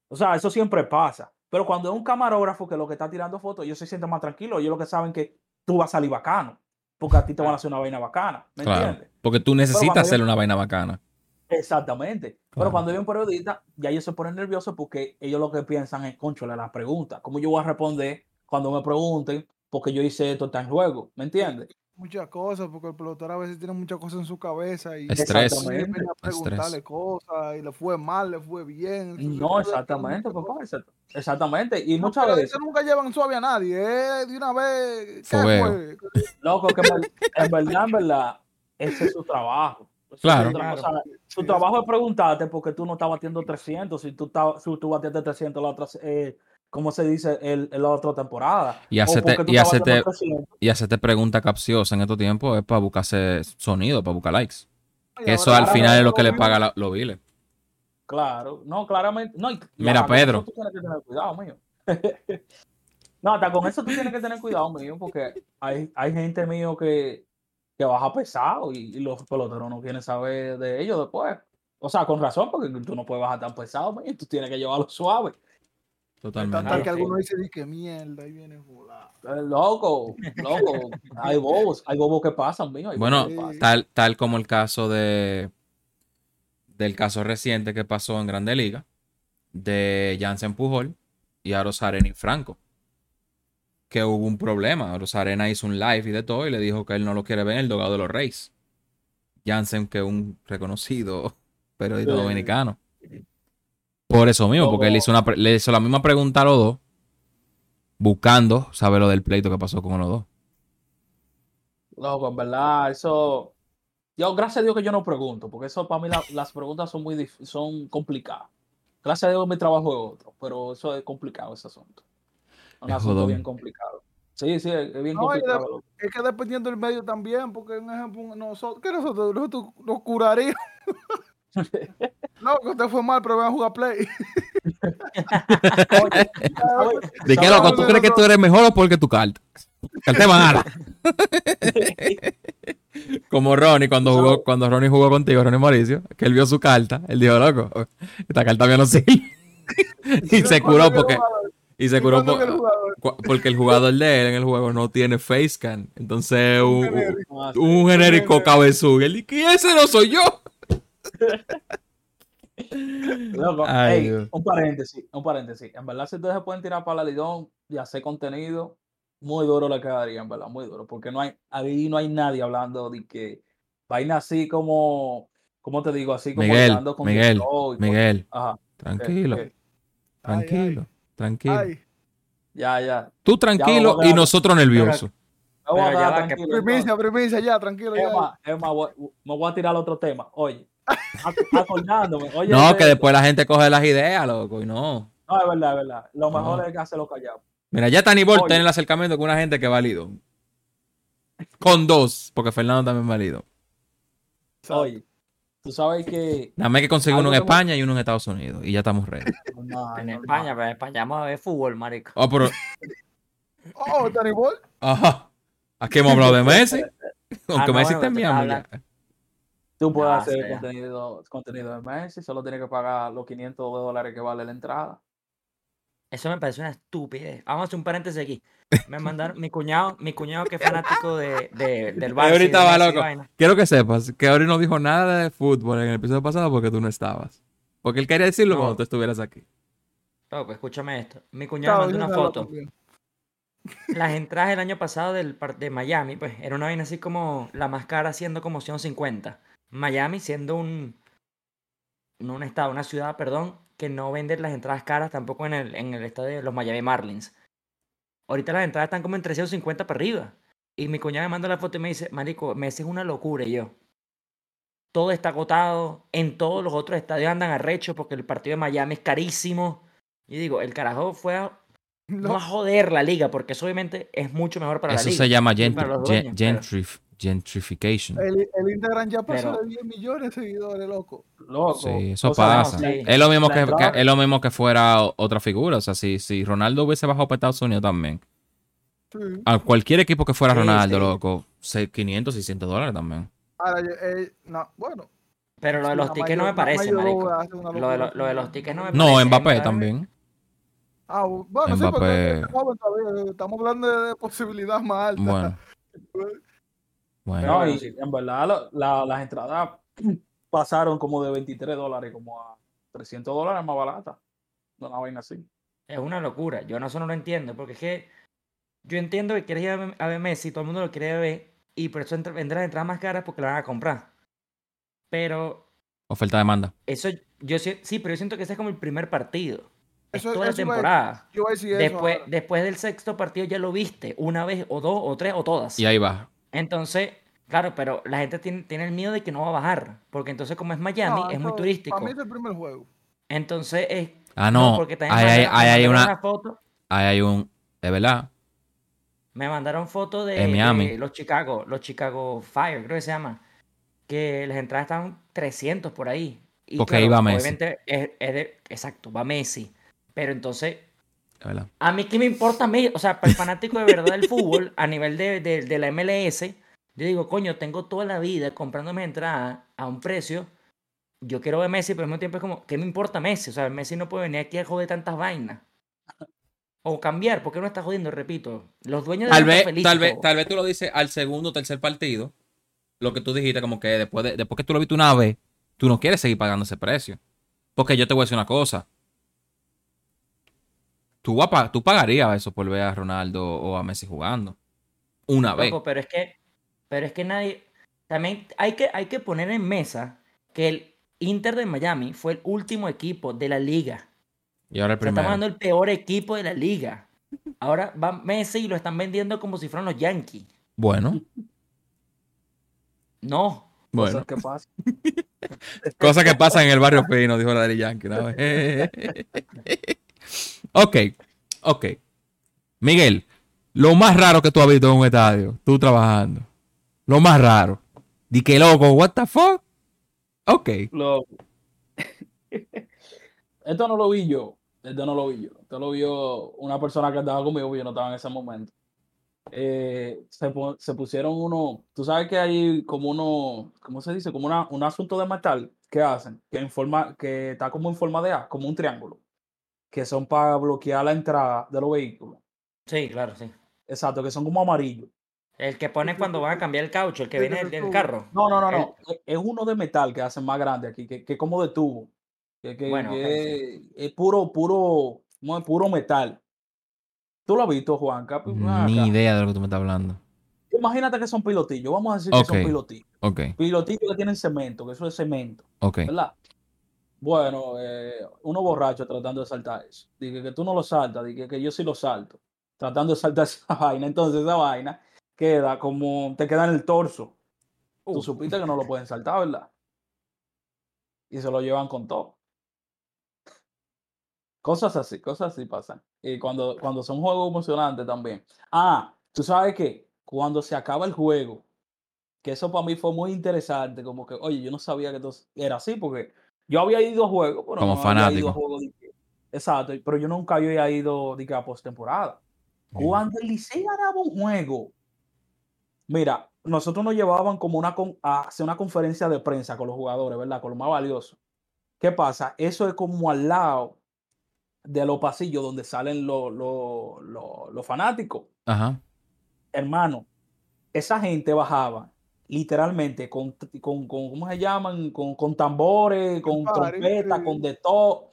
O sea, eso siempre pasa. Pero cuando es un camarógrafo que lo que está tirando fotos, ellos se sienten más tranquilos. Ellos lo que saben que tú vas a salir bacano. Porque a ti te van a hacer una vaina bacana. ¿Me Claro. entiendes? Porque tú necesitas hacerle una vaina bacana. Exactamente. Claro. Pero cuando hay un periodista, ya ellos se ponen nerviosos porque ellos lo que piensan es, conchole, la pregunta. ¿Cómo yo voy a responder cuando me pregunten? Porque yo hice esto está en juego. ¿Me entiendes? Muchas cosas, porque el pelotero a veces tiene muchas cosas en su cabeza y Estrés. Preguntarle cosas y le fue mal, le fue bien. No, exactamente, papá. Exactamente. Y muchas veces, nunca llevan suave a nadie, eh, de una vez. ¿Qué Fuego. fue? loco, que en ver- en verdad, en verdad, ese es su trabajo. Claro. O sea, Sí, tu trabajo es preguntarte por qué tú no estás batiendo 300 si tú, estabas- si tú batiste 300 la otra, eh, ¿cómo se dice? El, el la otra temporada. Y porque tú y 300. Y hacerte pregunta capciosa en estos tiempos es para buscarse sonido, para buscar likes. Eso al final es lo que le paga la- los biles. Claro, no, claramente. No, y- Mira, Pedro. Tú tienes que tener cuidado, mío. (laughs) no, hasta con eso tú tienes que tener cuidado, mío, porque hay, hay gente mío que, que baja pesado y, y los peloteros no quieren saber de ellos después. O sea, con razón, porque tú no puedes bajar tan pesado, mío, tú tienes que llevarlo suave. Totalmente. Tanto que Claro. algunos dicen, "Di que mierda, ahí viene fulano". Eh, Loco, loco, hay bobos, hay bobos que pasan, mío. hay Bueno, bobos que pasan. tal, tal como el caso de del caso reciente que pasó en Grande Liga de Jansen Pujol y Arena y Franco. Que hubo un problema. Arena hizo un live y de todo y le dijo que él no lo quiere ver en el dogado de los Reyes. Jansen, que es un reconocido (laughs) periodista Sí. dominicano. Por eso mismo, porque él hizo una pre- le hizo la misma pregunta a los dos, buscando saber lo del pleito que pasó con los dos. Loco, en verdad, eso. Yo, gracias a Dios que yo no pregunto, porque eso para mí la- las preguntas son muy dif- son complicadas. Gracias a Dios mi trabajo es otro, pero eso es complicado ese asunto. Un Es asunto jodón. bien complicado. Sí, sí, es es bien No, y de- complicado. loco. Es que dependiendo del medio también, porque un ejemplo, nosotros, ¿qué nosotros? Nosotros nos curaríamos. (laughs) no, que usted fue mal, pero ven a jugar play. Oye, ¿sabes? ¿De qué ¿sabes loco? ¿Tú crees que tú eres mejor o porque tu carta? Carta mala. (laughs) Como Ronnie cuando jugó, cuando Ronnie jugó contigo, Ronnie Mauricio, que él vio su carta, él dijo, loco, esta carta mía no sirve. (laughs) y se curó porque, y se curó ¿Cuándo por- el porque el jugador de él en el juego no tiene facecam. Entonces un, un genérico. Y él dice, "¿Y ese no soy yo. Loco, (laughs) Ay, un paréntesis, un paréntesis. En verdad, si ustedes se pueden tirar para la Lidón y hacer contenido, muy duro le quedaría, en verdad, muy duro. Porque no hay, ahí no hay nadie hablando de que vaina así como, ¿cómo te digo? Así como Miguel, hablando con Miguel, y con- Miguel, Ajá, tranquilo, tranquilo, tranquilo. Ay, Ya, ya. Tú tranquilo y nosotros nerviosos. Primicia, primicia, ya, tranquilo. Es Ya. me voy a tirar al otro tema. Oye, acordándome. Oye, No, este- que después la gente coge las ideas, loco, y no. No, es verdad, es verdad. Lo mejor No. es que hacerlo callado. Mira, ya Tani Ball tiene el acercamiento con una gente que válido. Con dos, porque Fernando también válido. Oye, tú sabes que. Nada más hay que conseguir uno en España y uno en Estados Unidos. Y ya estamos ready. No, En España, no. pero en España vamos a ver fútbol, marico. Oh, pero. Oh, Danny Ball. Ajá. Aquí hemos hablado de Messi. (laughs) Aunque Ah, no, Messi bueno, está en Miami. Tú puedes Ah, hacer sí. contenido, contenido de Messi, solo tienes que pagar los 500 dólares que vale la entrada. Eso me parece una estupidez. Vamos a hacer un paréntesis aquí. Me mandaron (laughs) mi cuñado, mi cuñado que es fanático de, de- del Barça. ahorita de va loco. vaina. Quiero que sepas que Ori no dijo nada de fútbol en el episodio pasado porque tú no estabas. Porque él quería decirlo No. cuando tú estuvieras aquí. No, pues escúchame esto. Mi cuñado me mandó una foto. Las entradas del año pasado del de Miami, pues era una vaina así como la más cara siendo como 150. Miami siendo un, no un estado, una ciudad, perdón, que no vende las entradas caras tampoco en el, en el estadio de los Miami Marlins. Ahorita las entradas están como en 350 para arriba. Y mi cuñada me manda la foto y me dice, marico, Messi es una locura. Y yo, todo está agotado. En todos los otros estadios andan arrechos porque el partido de Miami es carísimo. Y digo, el carajo fue a, (laughs) no No, a joder la liga, porque eso obviamente es mucho mejor para Eso la liga. se llama y gentri- para los gen- dueños, pero- gentrif- gentrification. el, el Instagram ya pasó Pero- de 10 millones de seguidores, loco. Loco. Sí, eso o sea, pasa. sí. Es lo mismo que, es lo mismo que fuera otra figura. O sea, si, si Ronaldo hubiese bajado para Estados Unidos también. Sí. A cualquier equipo que fuera Sí, Ronaldo, sí. loco, se- 500, 600 dólares también. Ahora, eh, no, bueno. Pero lo de los tickets no me parece, marico. Lo de, locura lo, lo de así. los tickets no me No, parece. Mbappé ¿verdad? también. Ah, bueno, sí, porque estamos hablando de, de posibilidad más alta. Bueno. Bueno. No, y en verdad la- las entradas (clears throat) pasaron como de 23 dólares como a 300 dólares más barata. Una vaina así. Es una locura. Yo no, eso no lo entiendo, porque es que yo entiendo que quieres ir a ver, a ver Messi, todo el mundo lo quiere ver, y por eso entra- vendrán las entradas más caras porque la van a comprar. Pero Oferta-demanda. eso, yo sí, sí, pero yo siento que ese es como el primer partido. Es Eso- toda la eso iba a- temporada. Yo voy a decir eso. Después, ahora. después del sexto partido ya lo viste, una vez o dos o tres o todas. Y ahí va. Entonces, Claro, pero la gente tiene, tiene el miedo de que no va a bajar. Porque entonces, como es Miami, No, es muy turístico. Para mí es el primer juego. Entonces, es. Ah, no. porque también Ahí hay, ahí me hay mandaron una. foto. Ahí hay un. Es verdad. Me mandaron fotos de, Miami. de los Chicago, los Chicago Fire, creo que se llama. Que las entradas estaban 300 por ahí. Y Porque iba Messi. Obviamente, es, es de- exacto, va Messi. Pero entonces, Verdad. a mí qué me importa. O sea, para el fanático de verdad del fútbol, a nivel de, de- de la MLS, yo digo, coño, tengo toda la vida comprándome entradas a un precio. Yo quiero ver Messi, pero al mismo tiempo es como, ¿qué me importa Messi? O sea, Messi no puede venir aquí a joder tantas vainas. O cambiar, porque no está jodiendo, repito. Los dueños de Tal vez, tal vez, tal vez tú lo dices al segundo o tercer partido. Lo que tú dijiste, como que después, de, después que tú lo viste una vez, tú no quieres seguir pagando ese precio. Porque yo te voy a decir una cosa. Tú, a pagarías eso por ver a Ronaldo o a Messi jugando. Una vez. Pero es que, pero es que nadie, también hay que, hay que poner en mesa que el Inter de Miami fue el último equipo de la liga. Y ahora el O sea, estamos primero. hablando del peor equipo de la liga. Ahora va Messi y lo están vendiendo como si fueran los Yankees. Bueno, No. bueno. Cosas que pasan. (laughs) Cosas que pasan en el barrio fino, dijo la Daddy Yankee. una vez. (laughs) ok, ok. Miguel, lo más raro que tú has visto en un estadio, tú trabajando. Lo más raro. Di que loco, what the fuck? Ok. Loco. (laughs) Esto no lo vi yo. Esto no lo vi yo. Esto lo vio una persona que andaba conmigo, yo no estaba en ese momento. Eh, se, se pusieron uno, tú sabes que hay como uno, ¿cómo se dice? Como una, un asunto de metal que hacen, que, en forma, que está como en forma de A, como un triángulo, que son para bloquear la entrada de los vehículos. Sí, claro, sí. Exacto, que son como amarillos. El que pone cuando van a cambiar el caucho, el que viene del, carro. No, no, no, no. Es- Es uno de metal que hacen más grande aquí, que, que como de tubo. Que, que- Bueno, que ok, es, es puro, puro, ¿cómo es? puro metal. ¿Tú lo has visto, Juanca? Pues. Ni idea de lo que tú me estás hablando. Imagínate que son pilotillos. Vamos a decir que son pilotillos. Ok, Pilotillos que tienen cemento, que eso es cemento, ok. ¿verdad? Bueno, eh, uno borracho tratando de saltar eso. Dije que tú no lo saltas, dije que yo sí lo salto. Tratando de saltar (laughs) esa vaina. Entonces esa vaina queda como, te queda en el torso. Tú supiste que no lo pueden saltar, ¿verdad? Y se lo llevan con todo. Cosas así, cosas así pasan. Y cuando, cuando son juegos emocionantes también. Ah, tú sabes que cuando se acaba el juego, que eso para mí fue muy interesante, como que, oye, yo no sabía que esto era así, porque yo había ido a juegos, pero Como no había ido fanático. a juegos de Exacto, pero yo nunca había ido de que a postemporada. Cuando el Licey ganaba un juego, mira, nosotros nos llevaban como una con- a hacer una conferencia de prensa con los jugadores, ¿verdad? Con lo más valioso. ¿Qué pasa? Eso es como al lado de los pasillos donde salen los fanáticos. Ajá. Hermano, esa gente bajaba literalmente con, con, con- ¿cómo se llaman? Con, con tambores, con trompetas, con de todo.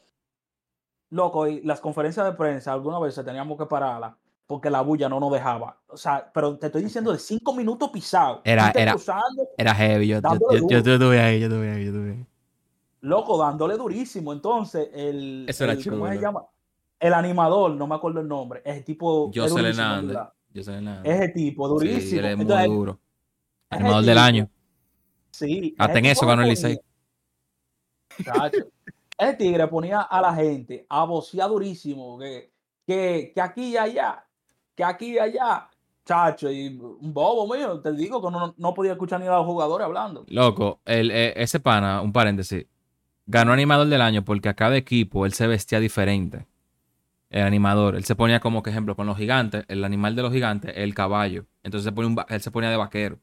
Loco, y las conferencias de prensa algunas veces teníamos que pararlas porque la bulla no nos dejaba. O sea, pero te estoy (laughs) diciendo de cinco minutos pisado. Era- era- cruzando, Era heavy. Yo, yo, yo, yo estuve ahí, yo estuve ahí, yo estuve ahí. loco, dándole durísimo. Entonces, el, Eso era el- ¿cómo se llama? El animador, no me acuerdo el nombre, es el tipo. José Hernández. Ese tipo, Sí, durísimo. él es muy Entonces, duro. Ese Animador del año. Sí. Hasta en eso ganó el ponía- Licey. Chacho, El tigre ponía a la gente a vocear durísimo, que, que, que aquí y allá, que aquí y allá. Chacho, y un bobo mío, te digo que no, no podía escuchar ni a los jugadores hablando. Loco, el, eh, ese pana, un paréntesis, ganó animador del año porque a cada equipo él se vestía diferente. El animador, él se ponía como que ejemplo con los gigantes, el animal de los gigantes, el caballo. Entonces se va- él se ponía de vaquero.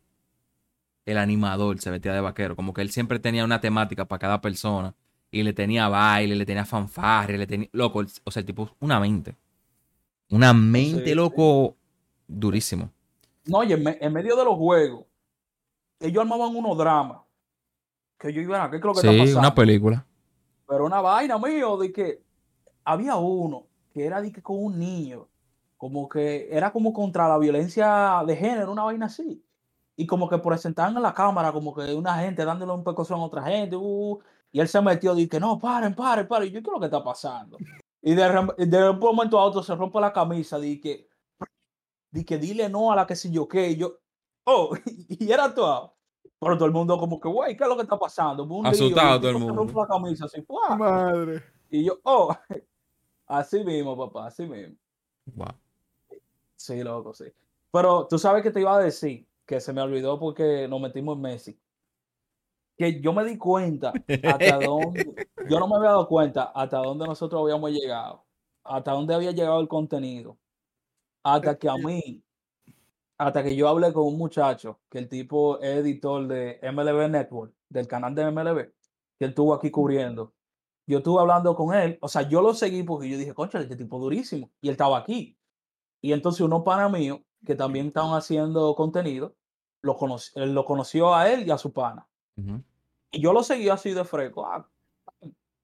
El animador se vestía de vaquero, como que él siempre tenía una temática para cada persona y le tenía baile, le tenía fanfarria, le tenía loco, o sea, el tipo una mente. Una mente Sí, loco durísimo. No, y en, me- en medio de los juegos, ellos armaban unos dramas. Que yo iba a ¿qué es lo que está Sí, pasando? una película. Pero una vaina mío de que había uno que era de que con un niño, como que era como contra la violencia de género, una vaina así. Y como que presentaban en la cámara como que una gente dándole un pecozón a otra gente, uh, y él se metió y que no, paren, paren, paren. Y yo, ¿qué es lo que está pasando? Y de, de un momento a otro se rompe la camisa, di que, di que dile no a la que si yo qué. Y yo, oh, (laughs) y era todo. Pero todo el mundo como que, güey, ¿qué es lo que está pasando? Lío, Asustado todo el se mundo. rompe la camisa así, ¡fua! Madre. Y yo, oh, (laughs) así mismo, papá, así mismo. Wow. Sí, loco, sí. Pero tú sabes que te iba a decir, que se me olvidó porque nos metimos en Messi. Que yo me di cuenta hasta (laughs) dónde, yo no me había dado cuenta hasta dónde nosotros habíamos llegado, hasta dónde había llegado el contenido, hasta que a mí, hasta que yo hablé con un muchacho, que el tipo es editor de MLB Network, del canal de MLB, que él estuvo aquí cubriendo. Yo estuve hablando con él, o sea, yo lo seguí porque yo dije, concha, este tipo durísimo, y él estaba aquí. Y entonces unos panas míos, que también estaban haciendo contenido, lo, lo conoció a él y a su pana. Y yo lo seguí así de fresco. ah,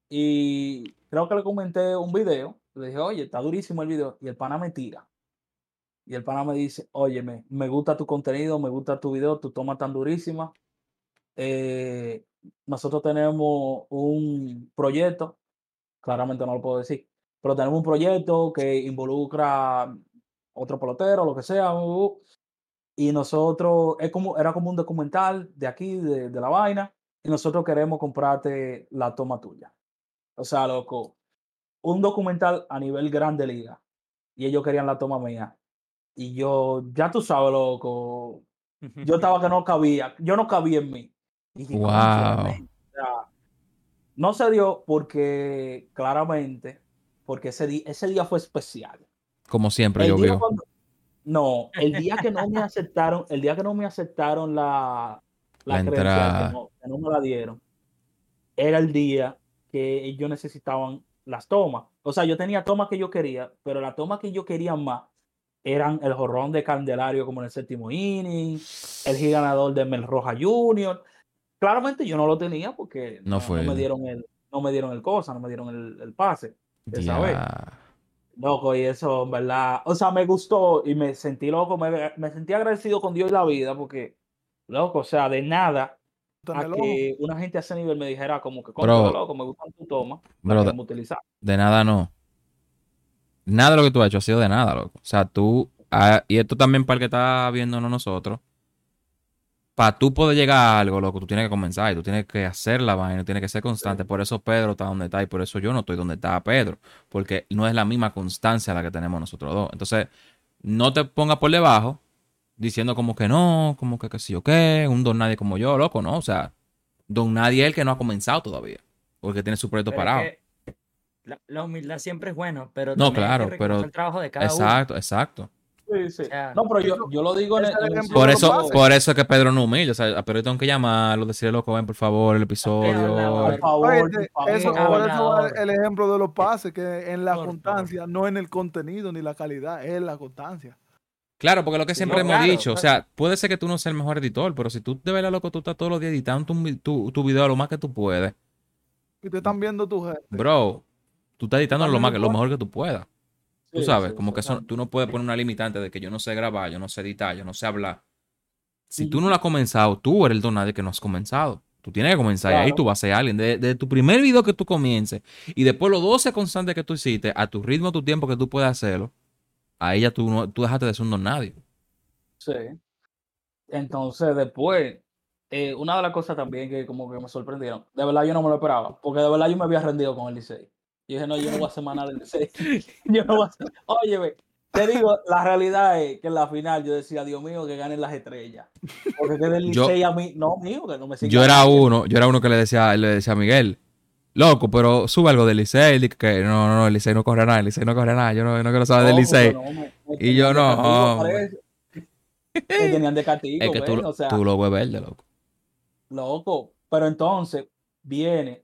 Y creo que le comenté un video. Le dije, oye, está durísimo el video. Y el pana me tira. Y el pana me dice, óyeme, me gusta tu contenido, me gusta tu video, tu toma tan durísima. Eh, nosotros tenemos un proyecto, claramente no lo puedo decir, pero tenemos un proyecto que involucra otro pelotero, lo que sea. uh, y nosotros, es como, era como un documental de aquí, de, de la vaina, y nosotros queremos comprarte la toma tuya. O sea, loco, un documental a nivel grande liga, y ellos querían la toma mía. Y yo, ya tú sabes, loco, yo (laughs) estaba que no cabía, yo no cabía en mí. Y dije, Wow. No se dio porque, claramente, porque ese, di- ese día fue especial. Como siempre El día llovió. cuando- no, el día que no me aceptaron, el día que no me aceptaron la, La la entrada. que no, que no me la dieron, era el día que ellos necesitaban las tomas. O sea, yo tenía tomas que yo quería, pero las tomas que yo quería más eran el jorrón de Candelario como en el séptimo inning, el hit ganador de Mel Roja Jr. Claramente yo no lo tenía porque No fue me él. dieron el, no me dieron el cosa, no me dieron el, el pase. esa vez. Loco, y eso, en verdad, o sea, me gustó y me sentí loco, me, me sentí agradecido con Dios y la vida, porque, loco, o sea, de nada a que una gente a ese nivel me dijera como que, Bro. loco, me gustan tu toma, Bro, la de, utilizar. de nada no. Nada de lo que tú has hecho ha sido de nada, loco. O sea, tú, ah, y esto también para el que está viéndonos nosotros, para tú poder llegar a algo, loco, tú tienes que comenzar y tú tienes que hacer la vaina, tienes que ser constante. Por eso Pedro está donde está y por eso yo no estoy donde está Pedro, porque no es la misma constancia la que tenemos nosotros dos. Entonces, no te pongas por debajo diciendo como que no, como que que sí o qué, un don nadie como yo, loco, no. O sea, don nadie es el que no ha comenzado todavía, porque tiene su proyecto Pero es parado. que La, la humildad siempre es bueno, pero No, hay que claro, reconocer pero- el trabajo de cada uno. Exacto, exacto. Sí, no, pero yo, yo lo digo en el, en Por eso, pases. por eso es que Pedro no humilde. O sea, a Pedro tengo que llamarlo, decirle, loco, ven por favor el episodio. Por favor, eso, favor. eso- por eso el ejemplo de los pases, que en la Por favor. constancia, no en el contenido ni la calidad, es la constancia. Claro, porque lo que siempre no, hemos claro, dicho, o sea, puede ser que tú no seas el mejor editor, pero si tú de verdad, loco, tú estás todos los días editando tu, tu, tu video lo más que tú puedes, Y te están viendo tu gente. bro, tú estás editando lo, más, lo mejor que tú puedas. Tú Sí, sabes, sí, como que eso- tú no puedes poner una limitante de que yo no sé grabar, yo no sé editar, yo no sé hablar. Si tú no lo has comenzado, tú eres el don nadie que no has comenzado. Tú tienes que comenzar y ahí tú vas a ser alguien. De, de tu primer video que tú comiences y después los 12 constantes que tú hiciste, a tu ritmo, a tu tiempo que tú puedas hacerlo, ahí ya tú, no, tú dejaste de ser un don nadie. Sí. Entonces, después, eh, una de las cosas también que como que me sorprendieron, de verdad yo no me lo esperaba, porque de verdad yo me había rendido con el Licey. Yo dije, no, yo no voy a hacer más nada del Licey. (laughs) yo no voy a hacer... Óyeme, te digo, la realidad es que en la final yo decía, Dios mío, que ganen las estrellas. Porque que del Yo- Licey a mí, no, mío, que no me siga Yo era uno, yo era uno que le decía, le decía a Miguel, loco, pero sube algo del Licey, que no, no, no, el Licey no corre nada, el Licey no corre nada, yo no, no quiero saber del No, Licey. me- me Y yo no, castigo. Me tenían de castigo, Es que tú, ven, o sea, tú lo ves verde, loco. Loco, pero entonces viene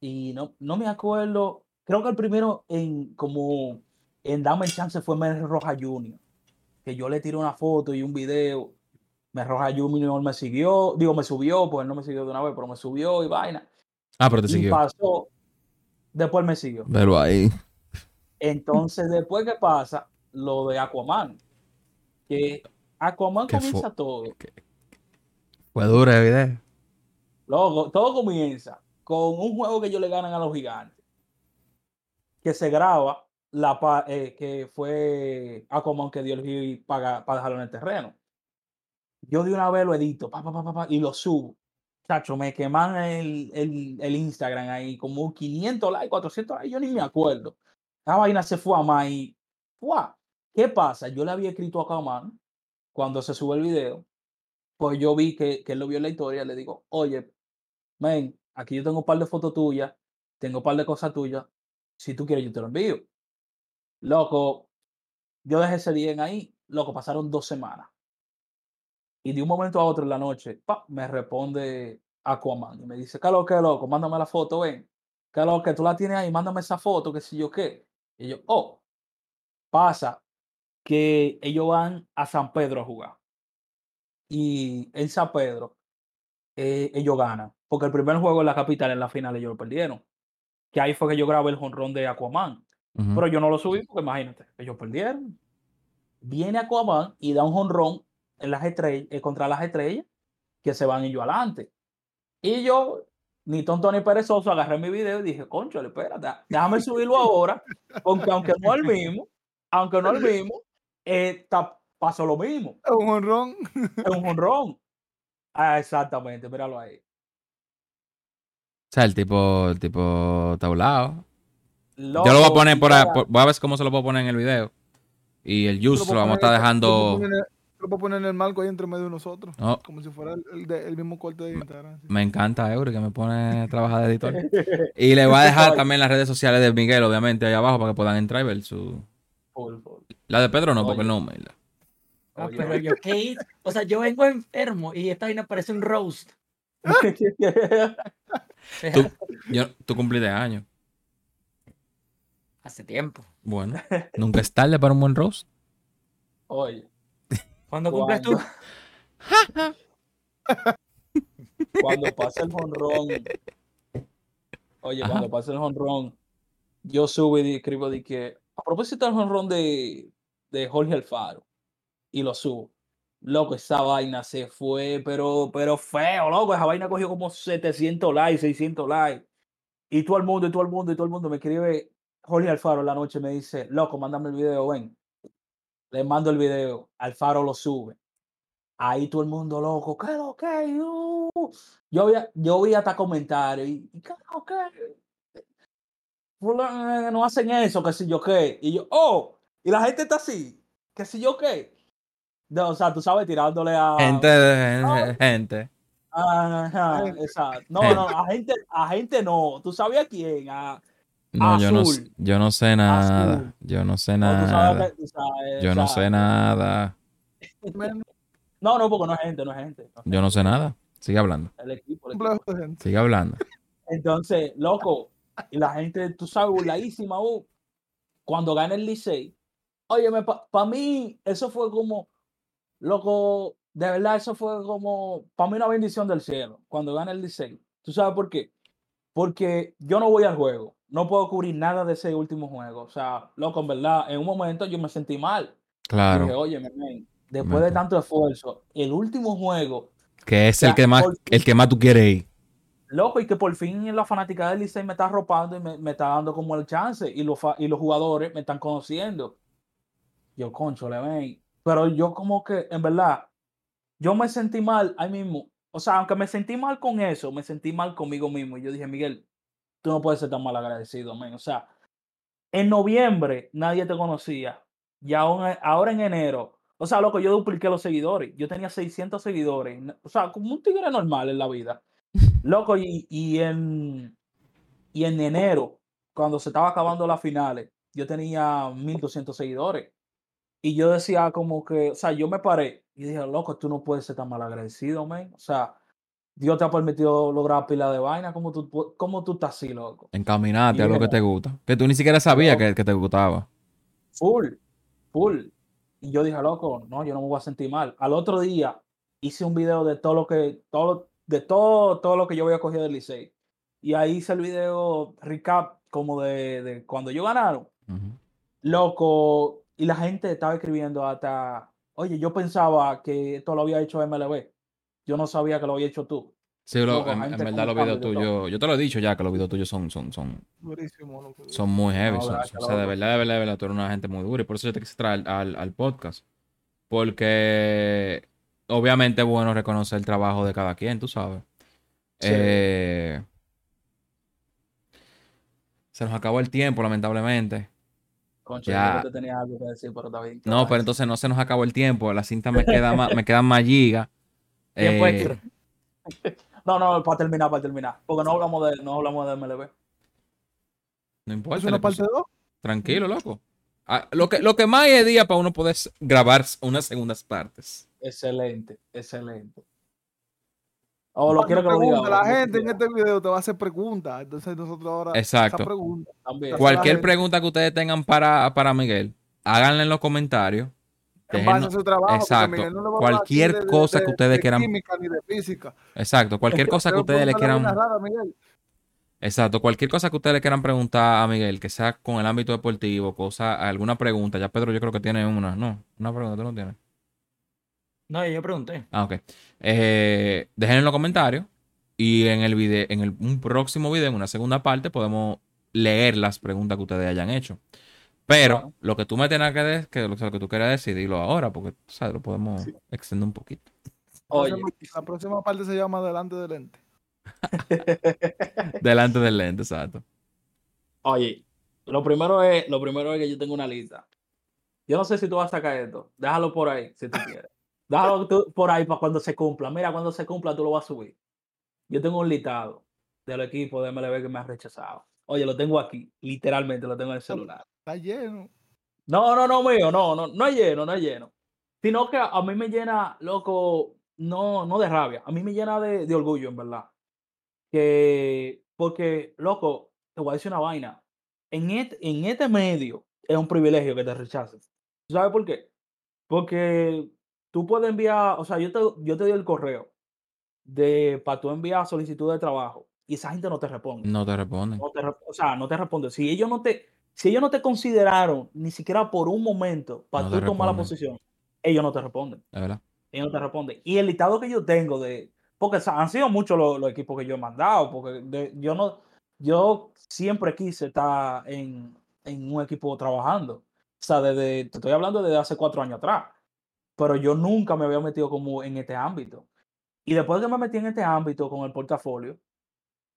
y no, no me acuerdo, creo que el primero en como en Dame el Chance fue Mer Roja Junior, que yo le tiré una foto y un video, Mer Roja Junior me siguió, digo me subió, pues él no me siguió de una vez, pero me subió y vaina, Ah, pero te y siguió. pasó, después me siguió. Velo ahí. Entonces después que pasa lo de Aquaman, que Aquaman ¿Qué comienza todo. Fue duro el video. Luego, todo comienza con un juego que ellos le ganan a los gigantes. Que se graba la eh, que fue Aquaman que dio el hit para, para dejarlo en el terreno. Yo de una vez lo edito, pa, pa, pa, y lo subo. Chacho, me queman el, el, el Instagram ahí, como 500 likes, 400 likes, yo ni me acuerdo. La vaina se fue a más y. ¿qué pasa? Yo le había escrito a Kaman cuando se sube el video, pues yo vi que, que él lo vio en la historia, le digo, oye, men, aquí yo tengo un par de fotos tuyas, tengo un par de cosas tuyas, si tú quieres yo te lo envío. Loco, yo dejé ese día ahí, loco, pasaron dos semanas. Y de un momento a otro en la noche, pa, me responde Aquaman y me dice, ¿qué lo que loco? Mándame la foto, ven. ¿Qué que tú la tienes ahí? Mándame esa foto, que si yo qué. Y yo, oh, pasa que ellos van a San Pedro a jugar. Y en San Pedro, eh, ellos ganan. Porque el primer juego en la capital, en la final, ellos lo perdieron. Que ahí fue que yo grabé el jonrón de Aquaman. Pero yo no lo subí porque imagínate, ellos perdieron. Viene Aquaman y da un jonrón en las estrellas, eh, contra las estrellas que se van ellos adelante. Y yo, ni tonto ni perezoso, agarré mi video y dije, concho, espérate, déjame subirlo ahora, porque aunque no es el mismo, aunque no es el mismo, eh, pasó lo mismo. Es un honrón. Es un jonrón. Ah, exactamente, míralo ahí. O sea, el tipo, el tipo tablado. Yo lo voy a poner por, por- Voy a ver cómo se lo puedo poner en el video. Y el Lo puedo lo vamos a estar dejando. Lo puedo poner, lo puedo poner en el marco ahí entre medio de nosotros. No, Como si fuera el, el de- el mismo corte de Instagram. me encanta Eury que me pone a trabajar de editor. Y le voy a dejar también las redes sociales de Miguel, obviamente, ahí abajo para que puedan entrar y ver su. La de Pedro no, porque Oye. no. Ah, pero oye. yo qué hice? O sea, yo vengo enfermo y esta vaina parece un roast. Tú, yo, tú cumpliste años. Hace tiempo. Bueno, nunca es tarde para un buen roast. Oye, ¿Cuándo cumples tú? (laughs) Cuando pasa el jonrón, oye, Ajá. cuando pasa el jonrón, yo subo y escribo de que, a propósito del jonrón de, de Jorge Alfaro, y lo subo. Loco, esa vaina se fue, pero, pero feo, loco. Esa vaina cogió como 700 likes, 600 likes. Y todo el mundo, y todo el mundo, y todo el mundo me escribe Jorge Alfaro en la noche, me dice, loco, mándame el video, ven. Le mando el video, Alfaro lo sube. Ahí todo el mundo loco, ¿qué lo que? Uh". Yo vi, yo vi hasta comentarios, y, ¿qué lo? Fulano, No hacen eso, que si yo qué. Y yo, oh, y la gente está así, que si yo qué. No, o sea, tú sabes, tirándole a. Gente, Ah. gente. Ajá, exacto. No, no, a gente, a gente no. ¿Tú sabías quién? A, No, yo no, yo no sé nada. Azul. Yo no sé no, tú sabes nada. que- tú sabes, Yo o no sé nada. No, no, porque no es gente, no es gente. no es Yo no sé nada. Sigue hablando. El equipo, el de. Sigue hablando. Entonces, loco, y la gente, tú sabes, burladísima, uh, cuando gana el Licey. Oye, para mí, eso fue como, loco, de verdad, eso fue como, para mí una bendición del cielo, cuando gana el Licey. ¿Tú sabes por qué? Porque yo no voy al juego, no puedo cubrir nada de ese último juego. O sea, loco, en verdad, en un momento yo me sentí mal. Dije, Claro. oye, men, después de tanto esfuerzo, el último juego, Que es sea, el que más, por- el que más tú quieres ir. Loco, y que por fin la fanática del Licey me está arropando y me, me está dando como el chance. Y los, y los jugadores me están conociendo. Yo, concho, le ven. Pero yo como que, en verdad, yo me sentí mal ahí mismo. O sea, aunque me sentí mal con eso, me sentí mal conmigo mismo. Y yo dije, Miguel, tú no puedes ser tan mal agradecido, men. O sea, en noviembre nadie te conocía. Y aún, ahora en enero, o sea, loco, yo dupliqué los seguidores. Yo tenía 600 seguidores. O sea, como un tigre normal en la vida. (laughs) Loco, y, y en, y en enero, cuando se estaba acabando las finales, yo tenía 1200 seguidores. Y yo decía como que, o sea, yo me paré y dije, loco, tú no puedes ser tan mal agradecido, man. O sea, Dios te ha permitido lograr pila de vaina, como tú, cómo tú estás así, loco? Encaminate a lo que te gusta. Que tú ni siquiera sabías que, que te gustaba. Full, full. Y yo dije, loco, no, yo no me voy a sentir mal. Al otro día hice un video de todo lo que, todo, de todo, todo lo que yo había cogido del Licey. Y ahí hice el video recap como de, de cuando yo ganaron. Loco, y la gente estaba escribiendo hasta, oye, yo pensaba que esto lo había hecho MLB. Yo no sabía que lo había hecho tú. Sí, lo- en, en verdad los videos tuyos, yo te lo he dicho ya que los videos tuyos son, son, son, Durísimo, son muy heavy. No, son- gracias, son- o sea, de verdad, de verdad, de verdad, tú eres una gente muy dura. Y por eso yo te quise traer al, al podcast. Porque obviamente es bueno reconocer el trabajo de cada quien, tú sabes. Sí. Eh, se nos acabó el tiempo, lamentablemente. Concho, Ya. yo que te tenía algo que decir, pero está bien. No, pero entonces no se nos acabó el tiempo. La cinta me queda más, me quedan más gigas. Eh. No, no, para terminar, para terminar. Porque no hablamos de, no hablamos de MLB. no ¿Es importa. una le parte puse- 2? Tranquilo, loco. Ah, lo, que, lo que más hay día para uno poder grabar unas segundas partes. Excelente, excelente. O lo quiero que lo diga. La gente en este video te va a hacer preguntas. Entonces nosotros ahora. Exacto. Esa pregunta. Cualquier pregunta que ustedes tengan para, para Miguel, háganla en los comentarios. En base a su trabajo. exacto. No a Cualquier de- cosa de- que ustedes de quieran- química ni de física. Exacto, cualquier cosa que ustedes le quieran. rara. Exacto, cualquier cosa que ustedes le quieran preguntar a Miguel, que sea con el ámbito deportivo, cosa, alguna pregunta. Ya Pedro, yo creo que tiene una, ¿no? Una pregunta, ¿tú no tienes? No, yo pregunté. Ah, ok. Eh, dejen en los comentarios y en el video, en el, un próximo video, en una segunda parte, podemos leer las preguntas que ustedes hayan hecho. Pero Claro. lo que tú me tengas que decir, que lo, lo que tú quieras decir, dilo ahora, porque ¿sabes? lo podemos extender un poquito. Oye, La próxima parte se llama Delante del Lente. (laughs) Delante del lente, exacto. oye, lo primero es, lo primero es que yo tengo una lista. Yo no sé si tú vas a sacar esto. Déjalo por ahí, si tú quieres. Déjalo tú por ahí para cuando se cumpla. Mira, cuando se cumpla tú lo vas a subir. Yo tengo un listado del equipo de MLB que me ha rechazado. Oye, lo tengo aquí, literalmente lo tengo en el celular. Está lleno. No, no, no, mío, no, no, no es lleno, no es lleno. Sino que a mí me llena, loco, no, no de rabia, a mí me llena de, de orgullo, en verdad. Que, porque, loco, te voy a decir una vaina. En este, en este medio es un privilegio que te rechacen. ¿Tú ¿Sabes por qué? Porque tú puedes enviar, o sea, yo te, yo te doy el correo de para tú enviar solicitud de trabajo y esa gente no te responde No te responden. no te, re- o sea, no te responde. Si ellos no te, si ellos no te consideraron ni siquiera por un momento para No tú tomar la posición, ellos no te responden. Verdad. Ellos no te responden. Y el listado que yo tengo de, porque han sido muchos los, los equipos que yo he mandado, porque de- yo no, yo siempre quise estar en, en un equipo trabajando. O sea, desde, te estoy hablando desde hace cuatro años atrás. Pero yo nunca me había metido como en este ámbito. Y después que me metí en este ámbito con el portafolio,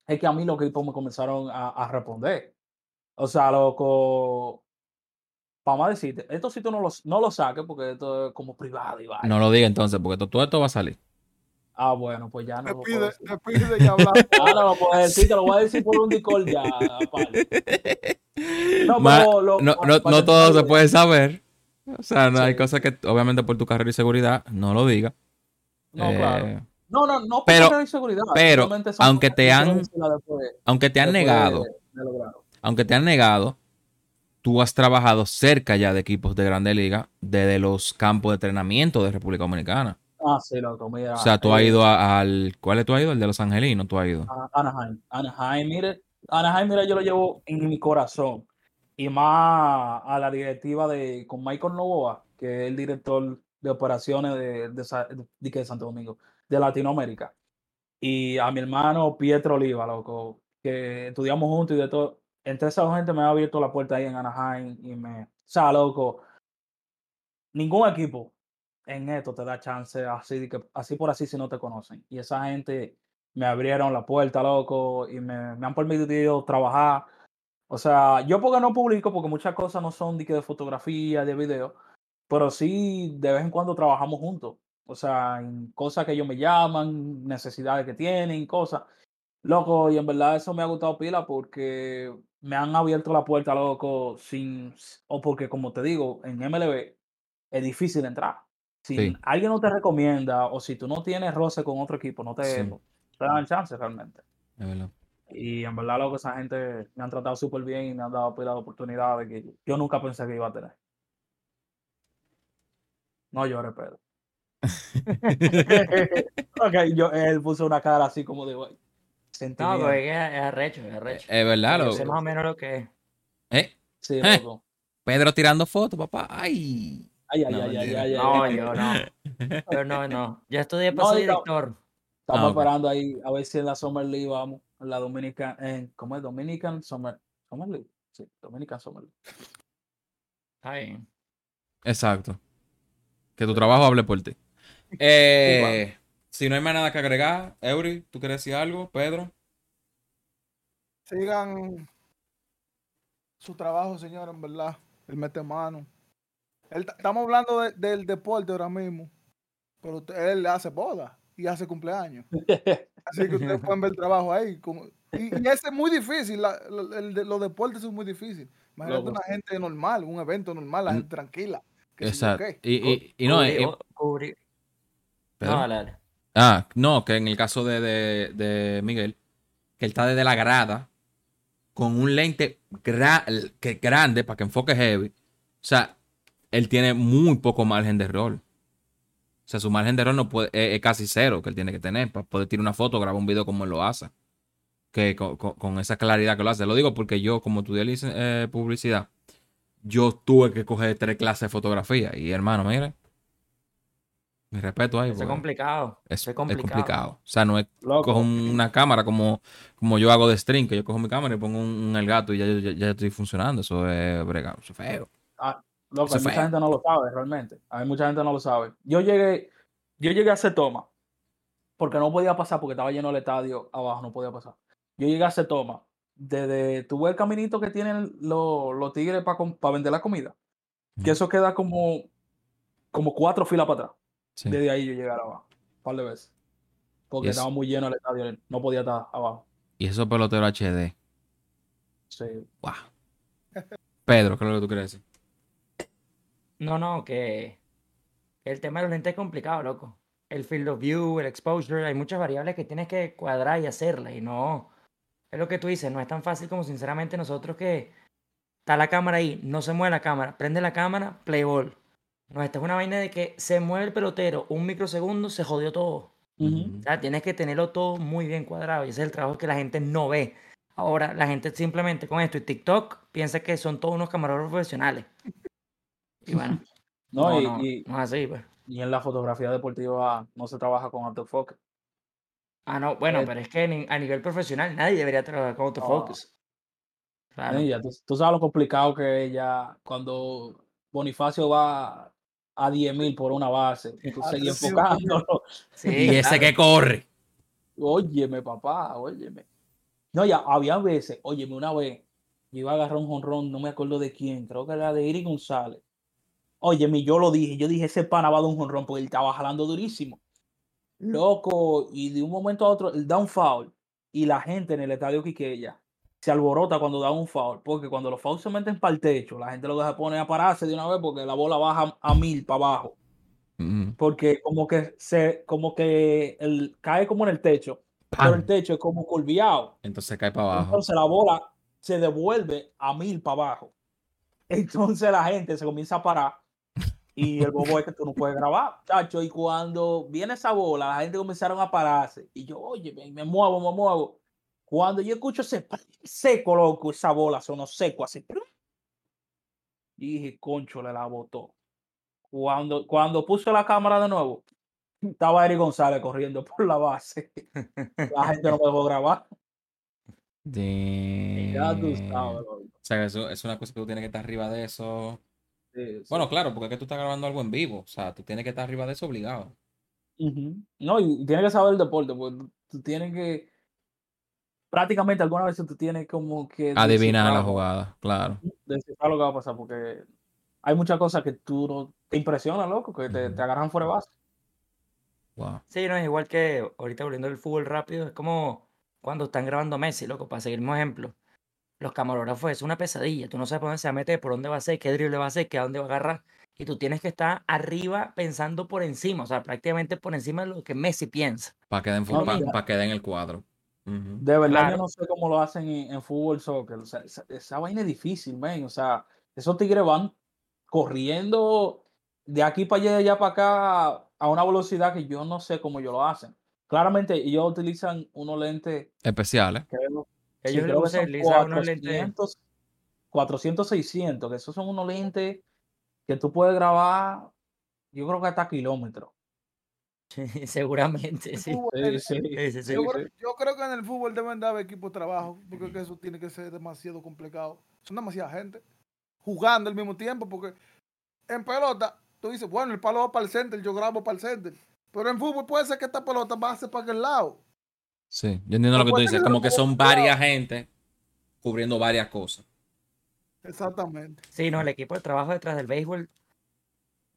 es que a mí los equipos me comenzaron a, a responder. O sea, loco, vamos a decirte, esto sí tú no lo, no lo saques porque esto es como privado y vaina. No lo diga entonces, porque to- todo esto va a salir. Ah, bueno, pues ya no Te lo puedo pide, decir. te pide y hablar. Ah, (laughs) no lo puedo decir, te lo voy a decir por un Discord ya, (laughs) aparte. No, Ma- pero lo- no, no, no todo se puede saber. O sea, no hay cosas que, obviamente, por tu carrera y seguridad, no lo diga. No, claro. Eh, No, no, no, por pero- carrera y seguridad. pero, aunque te han- después- aunque te han negado, de- de lograrlo. aunque te han negado, tú has trabajado cerca ya de equipos de Grande Liga, desde los campos de entrenamiento de República Dominicana. Ah, sí, loco, mira. O sea, tú has eh, ido a- al. ¿Cuál es tú has ido? El de los Angelinos, tú has ido. a Anaheim. Anaheim, mire, Anaheim, mira, yo lo llevo en mi corazón. Y más a la directiva de con Michael Novoa, que es el director de operaciones de, de, de, de Santo Domingo, de Latinoamérica. Y a mi hermano Pietro Oliva, loco, que estudiamos juntos y de todo. Entre esa gente me ha abierto la puerta ahí en Anaheim y me. O sea, loco, ningún equipo en esto te da chance así, que, así por así si no te conocen. Y esa gente me abrieron la puerta, loco, y me, me han permitido trabajar. O sea, yo porque no publico, porque muchas cosas no son de, que de fotografía, de video, pero sí de vez en cuando trabajamos juntos. O sea, en cosas que ellos me llaman, necesidades que tienen, cosas. Loco, y en verdad eso me ha gustado pila porque me han abierto la puerta, loco, sin, o porque como te digo, en MLB es difícil entrar. Si Sí. alguien no te recomienda o si tú no tienes roce con otro equipo, no te, Sí. no te dan chance realmente. Es verdad. Y en verdad, loco, esa gente me han tratado súper bien y me han dado pila de oportunidades que yo nunca pensé que iba a tener. No llores, Pedro. (laughs) ok, yo, él puso una cara así como de, "Güey, No, sentimiento". pues es, que es arrecho, es arrecho. Es verdad, loco. sé más o menos lo que es. Eh, Sí, Eh. loco. Pedro tirando fotos, papá. Ay. Ay, ay, No, ay, ay, ay, ay, No, ay. yo no. Yo no, no. Yo estudié (laughs) No, para ser diga- director. Estamos Ah, ok. esperando ahí a ver si en la Summer League vamos. La Dominican, en, ¿cómo es? Dominican Summer, Summer League. Sí, Dominican Summer League. Está bien. Exacto. Que tu trabajo hable por ti. Eh, si no hay más nada que agregar, Eury, ¿tú quieres decir algo? Pedro. Sigan su trabajo, señor, en verdad. El mete mano. Él- estamos hablando de- del deporte ahora mismo, pero usted- él hace boda y hace cumpleaños. (laughs) Así que ustedes pueden ver el trabajo ahí. como- y, y ese es muy difícil. la- la- el de- los deportes son muy difíciles. Imagínate Loco, una gente normal, un evento normal, la Mm. gente tranquila. Exacto. Y, y, y no, Cubrir- eh. No, dale. Ah, no, que en el caso de, de- de Miguel, que él está desde la grada con un lente gra- que grande para que enfoque heavy. O sea, él tiene muy poco margen de error. O sea, su margen de error no puede, es, es casi cero que él tiene que tener para poder tirar una foto, grabar un video como él lo hace. Que con, con- con esa claridad que lo hace. Lo digo porque yo, como estudié eh, publicidad, yo tuve que coger tres clases de fotografía. Y hermano, mire, mi respeto ahí. Es complicado. es, eso es complicado. O sea, no es Loco. cojo un- una cámara como, como yo hago de string, que yo cojo mi cámara y pongo un, un el gato y ya, ya, ya estoy funcionando. Eso es bregado, eso es feo. Loco, Eso hay mucha gente no lo sabe realmente. Hay mucha gente no lo sabe. Yo llegué, yo llegué a hacer toma porque no podía pasar porque estaba lleno el estadio abajo, no podía pasar. Yo llegué a hacer toma desde tuve el caminito que tienen los, los tigres para vender la comida. Que eso queda como, como cuatro filas para atrás. Sí. Desde ahí yo llegué abajo, un par de veces. Porque estaba muy lleno el estadio, no podía estar abajo. Y esos peloteros HD. Sí. Wow. Pedro, ¿qué es lo que tú quieres decir? No, no, que el tema de los lentes es complicado, loco. El field of view, el exposure, hay muchas variables que tienes que cuadrar y hacerlas. Y no, es lo que tú dices, no es tan fácil como sinceramente nosotros que está la cámara ahí, no se mueve la cámara, prende la cámara, play ball. No, esta es una vaina de que se mueve el pelotero un microsegundo, se jodió todo. Ujú. O sea, tienes que tenerlo todo muy bien cuadrado y ese es el trabajo que la gente no ve. Ahora, la gente simplemente con esto y TikTok piensa que son todos unos camarógrafos profesionales. Y bueno, (laughs) No, no, y, no, y- no es así, pues. y en la fotografía deportiva no se trabaja con autofocus. Ah, no, bueno, Eh, pero es que ni- a nivel profesional nadie debería trabajar con autofocus. Claro. Tú, tú sabes lo complicado que es ya cuando Bonifacio va a 10.000 por una base, tú Ah, seguís sí, enfocándolo. (laughs) Sí, (laughs) y ese claro. que corre. Óyeme, papá, óyeme. No, ya había veces, óyeme, una vez, yo iba a agarrar un jonrón, no me acuerdo de quién, creo que era de Iri González. Óyeme, yo lo dije, yo dije, ese pana va a dar un jonrón porque él estaba jalando durísimo. Loco, y de un momento a otro, él da un foul y la gente en el estadio Quiqueya se alborota cuando da un foul, porque cuando los fouls se meten para el techo, la gente lo deja poner a pararse de una vez porque la bola baja a mil para abajo Ujú. porque como que se como que el, cae como en el techo pero el techo es como curviado Entonces cae para abajo. entonces la bola se devuelve a mil para abajo entonces la gente se comienza a parar y el bobo es que tú no puedes grabar chacho y cuando viene esa bola la gente comenzaron a pararse y yo oye me, muevo me muevo cuando yo escucho ese seco loco esa bola sonó seco así ¡plum! dije concho le la botó cuando, cuando puso la cámara de nuevo, estaba Eric González corriendo por la base. La gente no me dejó grabar. (laughs) Ya tú sabes. O sea, eso es una cosa que tú tienes que estar arriba de eso. Sí, sí. Bueno, claro, porque es que tú estás grabando algo en vivo. O sea, tú tienes que estar arriba de eso obligado. Ujú. No, y tienes que saber el deporte, porque tú- tú tienes que. Prácticamente alguna vez tú tienes como que. Adivinar la jugada, claro. Descifrar lo que va a pasar, porque hay muchas cosas que tú no te impresionan, loco, que te, agarran fuera de base. Sí, Wow. no es igual que ahorita volviendo al fútbol rápido, es como cuando están grabando Messi, loco, para seguir un ejemplo. Los camarógrafos es una pesadilla, tú no sabes por dónde se va a meter, por dónde va a ser, qué drible va a hacer, qué a dónde va a agarrar. Y tú tienes que estar arriba pensando por encima, o sea, prácticamente por encima de lo que Messi piensa. Para que den, No, pa- pa' que den el cuadro. Ujú. De verdad, Claro. yo no sé cómo lo hacen en, en fútbol, soccer. O sea, esa, esa vaina es difícil, man. O sea, esos tigres van corriendo de aquí para allá, de allá para acá a una velocidad que yo no sé cómo ellos lo hacen. Claramente, ellos utilizan unos lentes, Especiales. Creo, sí, Ellos creo que son utilizan unos lentes, 400, 400, 600, que esos son unos lentes que tú puedes grabar, yo creo que hasta kilómetros. (laughs) seguramente, sí. yo, creo, yo que en el fútbol deben dar equipo de trabajo, porque que eso tiene que ser demasiado complicado. Son demasiada gente jugando al mismo tiempo, porque en pelota tú dices, bueno, el palo va para el center, yo grabo para el center. Pero en fútbol puede ser que esta pelota pase para aquel lado. Sí, yo entiendo lo que tú dices. Como que son varias gente cubriendo varias cosas. Exactamente. Sí, no, el equipo de trabajo detrás del béisbol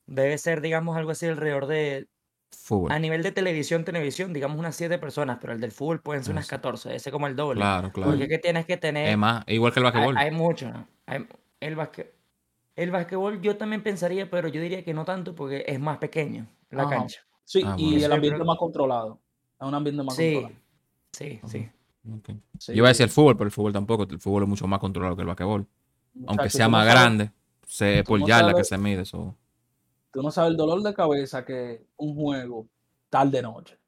debe ser, digamos, algo así alrededor de, Fútbol. a nivel de televisión, televisión, digamos unas 7 personas, pero el del fútbol pueden ser unas Eso. 14, ese es como el doble. Claro, claro. Porque es que tienes que tener... Es más, igual que el basquetbol. hay mucho, ¿no? Hay- el basque- el basquetbol yo también pensaría, pero yo diría que no tanto porque es más pequeño la Ajá. cancha. Sí, Ah, y el ambiente más controlado. Es un ambiente más Sí, controlado. Sí, Ajá. sí. Yo iba a decir el fútbol, pero el fútbol tampoco. El fútbol es mucho más controlado que el basquetbol. Aunque sea no más sabes- grande, tú por no yarda que se mide eso. Tú no sabes el dolor de cabeza que un juego tarde noche.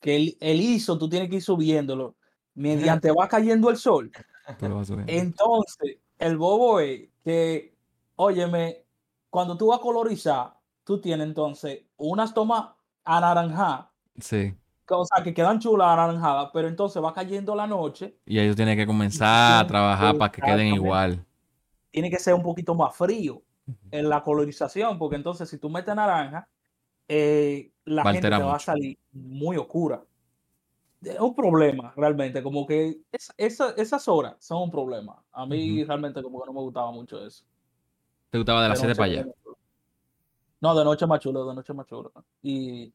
Que el, el ISO tú tienes que ir subiéndolo mediante va cayendo el sol. (laughs) Entonces, el bobo es que, óyeme, cuando tú vas a colorizar, tú tienes entonces unas tomas anaranjadas, Sí. O sea, que quedan chulas anaranjadas, pero entonces va cayendo la noche, Y ellos tienen que comenzar a trabajar para que queden igual. tiene que ser un poquito más frío en la colorización, porque entonces si tú metes naranja, eh, la Va gente te va a salir muy oscura. Es un problema, realmente, como que es- esa- esas horas son un problema. A mí realmente como que no me gustaba mucho eso. ¿Te gustaba de las De 7 noche para allá? No, de noche más chulo, de noche más chulo. Y,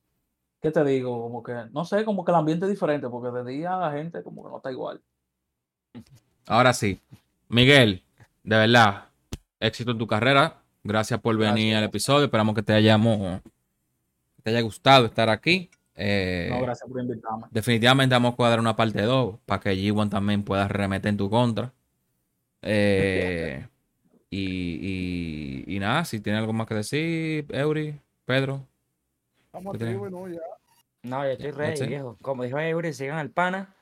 ¿qué te digo? Como que, no sé, como que el ambiente es diferente, porque de día la gente como que no está igual. Ahora sí. Miguel, de verdad, éxito en tu carrera. Gracias por venir Gracias. al episodio. Esperamos que te hayamos que te haya gustado estar aquí. Eh, No, gracias por invitarme. definitivamente vamos a cuadrar una parte 2 para que G1 también pueda remeter en tu contra. Eh, y, y, y nada, si tiene algo más que decir, Eury, Pedro. Activos, ¿no? Ya. No, yo estoy ready, Sí. viejo. Como dijo Eury, sigan al pana.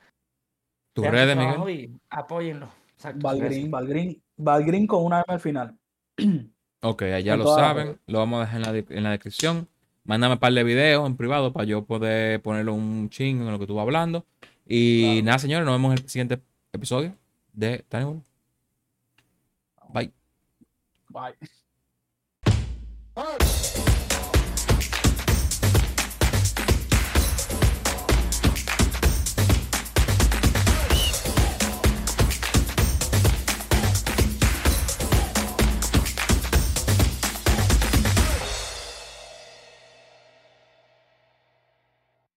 Redes, trabajo Miguel. Y apóyenlo. Exacto, Valgrín. Valgrín, Valgrín con una M al final. (clears throat) Ok, allá En lo saben. Lo vamos a dejar en la, de- en la descripción. Mándame un par de videos en privado para yo poder ponerle un chingo en lo que tú vas hablando. Y Claro. nada, señores, nos vemos en el siguiente episodio de Tiny. Bye. Bye.